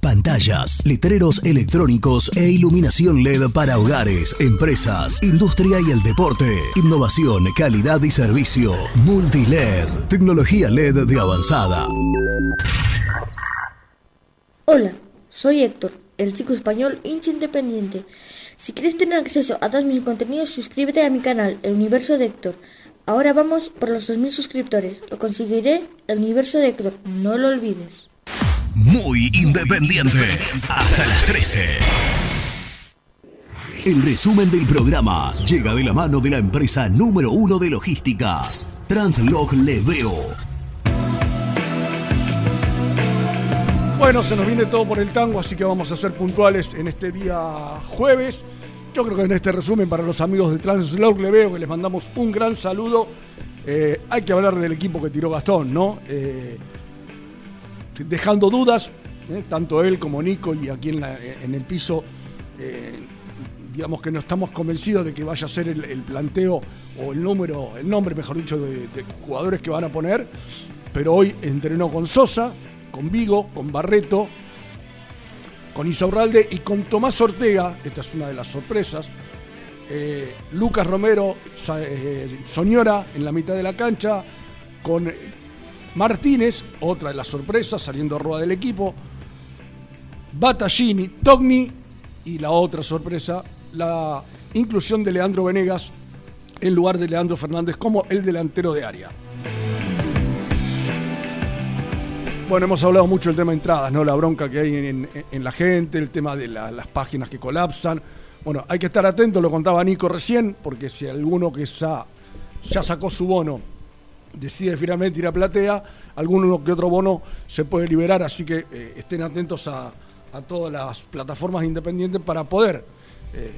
Pantallas, letreros electrónicos e iluminación LED para hogares, empresas, industria y el deporte. Innovación, calidad y servicio. Multiled. Tecnología LED de avanzada. Hola, soy Héctor, el chico español hincha independiente. Si quieres tener acceso a todos mis contenidos, suscríbete a mi canal, El Universo de Héctor. Ahora vamos por los 2.000 suscriptores. Lo conseguiré, El Universo de Héctor. No lo olvides. Muy independiente. Hasta las 13. El resumen del programa llega de la mano de la empresa número uno de logística, Translog Leveo. Bueno, se nos viene todo por el tango, así que vamos a ser puntuales en este día jueves. Yo creo que en este resumen para los amigos de Translog le veo que les mandamos un gran saludo. Eh, hay que hablar del equipo que tiró Gastón, ¿no? Eh, dejando dudas, eh, tanto él como Nico y aquí en, en el piso, eh, digamos que no estamos convencidos de que vaya a ser el, planteo o el número, el nombre, mejor dicho, de, jugadores que van a poner. Pero hoy entrenó con Sosa, con Vigo, con Barreto, con Isaurralde y con Tomás Ortega, esta es una de las sorpresas. eh, Lucas Romero, Soñora en la mitad de la cancha, con Martínez, otra de las sorpresas, saliendo a rueda del equipo, Battaglini, Togni y la otra sorpresa, la inclusión de Leandro Venegas en lugar de Leandro Fernández como el delantero de área. Bueno, hemos hablado mucho del tema de entradas, ¿no? La bronca que hay en, la gente, el tema de la- las páginas que colapsan. Bueno, hay que estar atento, lo contaba Nico recién, porque si alguno que sa- ya sacó su bono decide finalmente ir a platea, alguno que otro bono se puede liberar, así que eh, estén atentos a, a todas las plataformas independientes para poder. eh,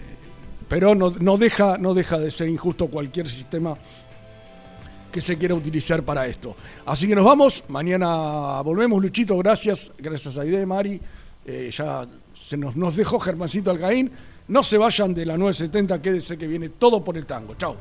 pero no, no deja, no deja de ser injusto cualquier sistema que se quiera utilizar para esto. Así que nos vamos, mañana volvemos, Luchito, gracias, gracias a Ide, Mari, eh, ya se nos, nos dejó Germancito Alcaín, no se vayan de la 970, quédese que viene todo por el tango, chao.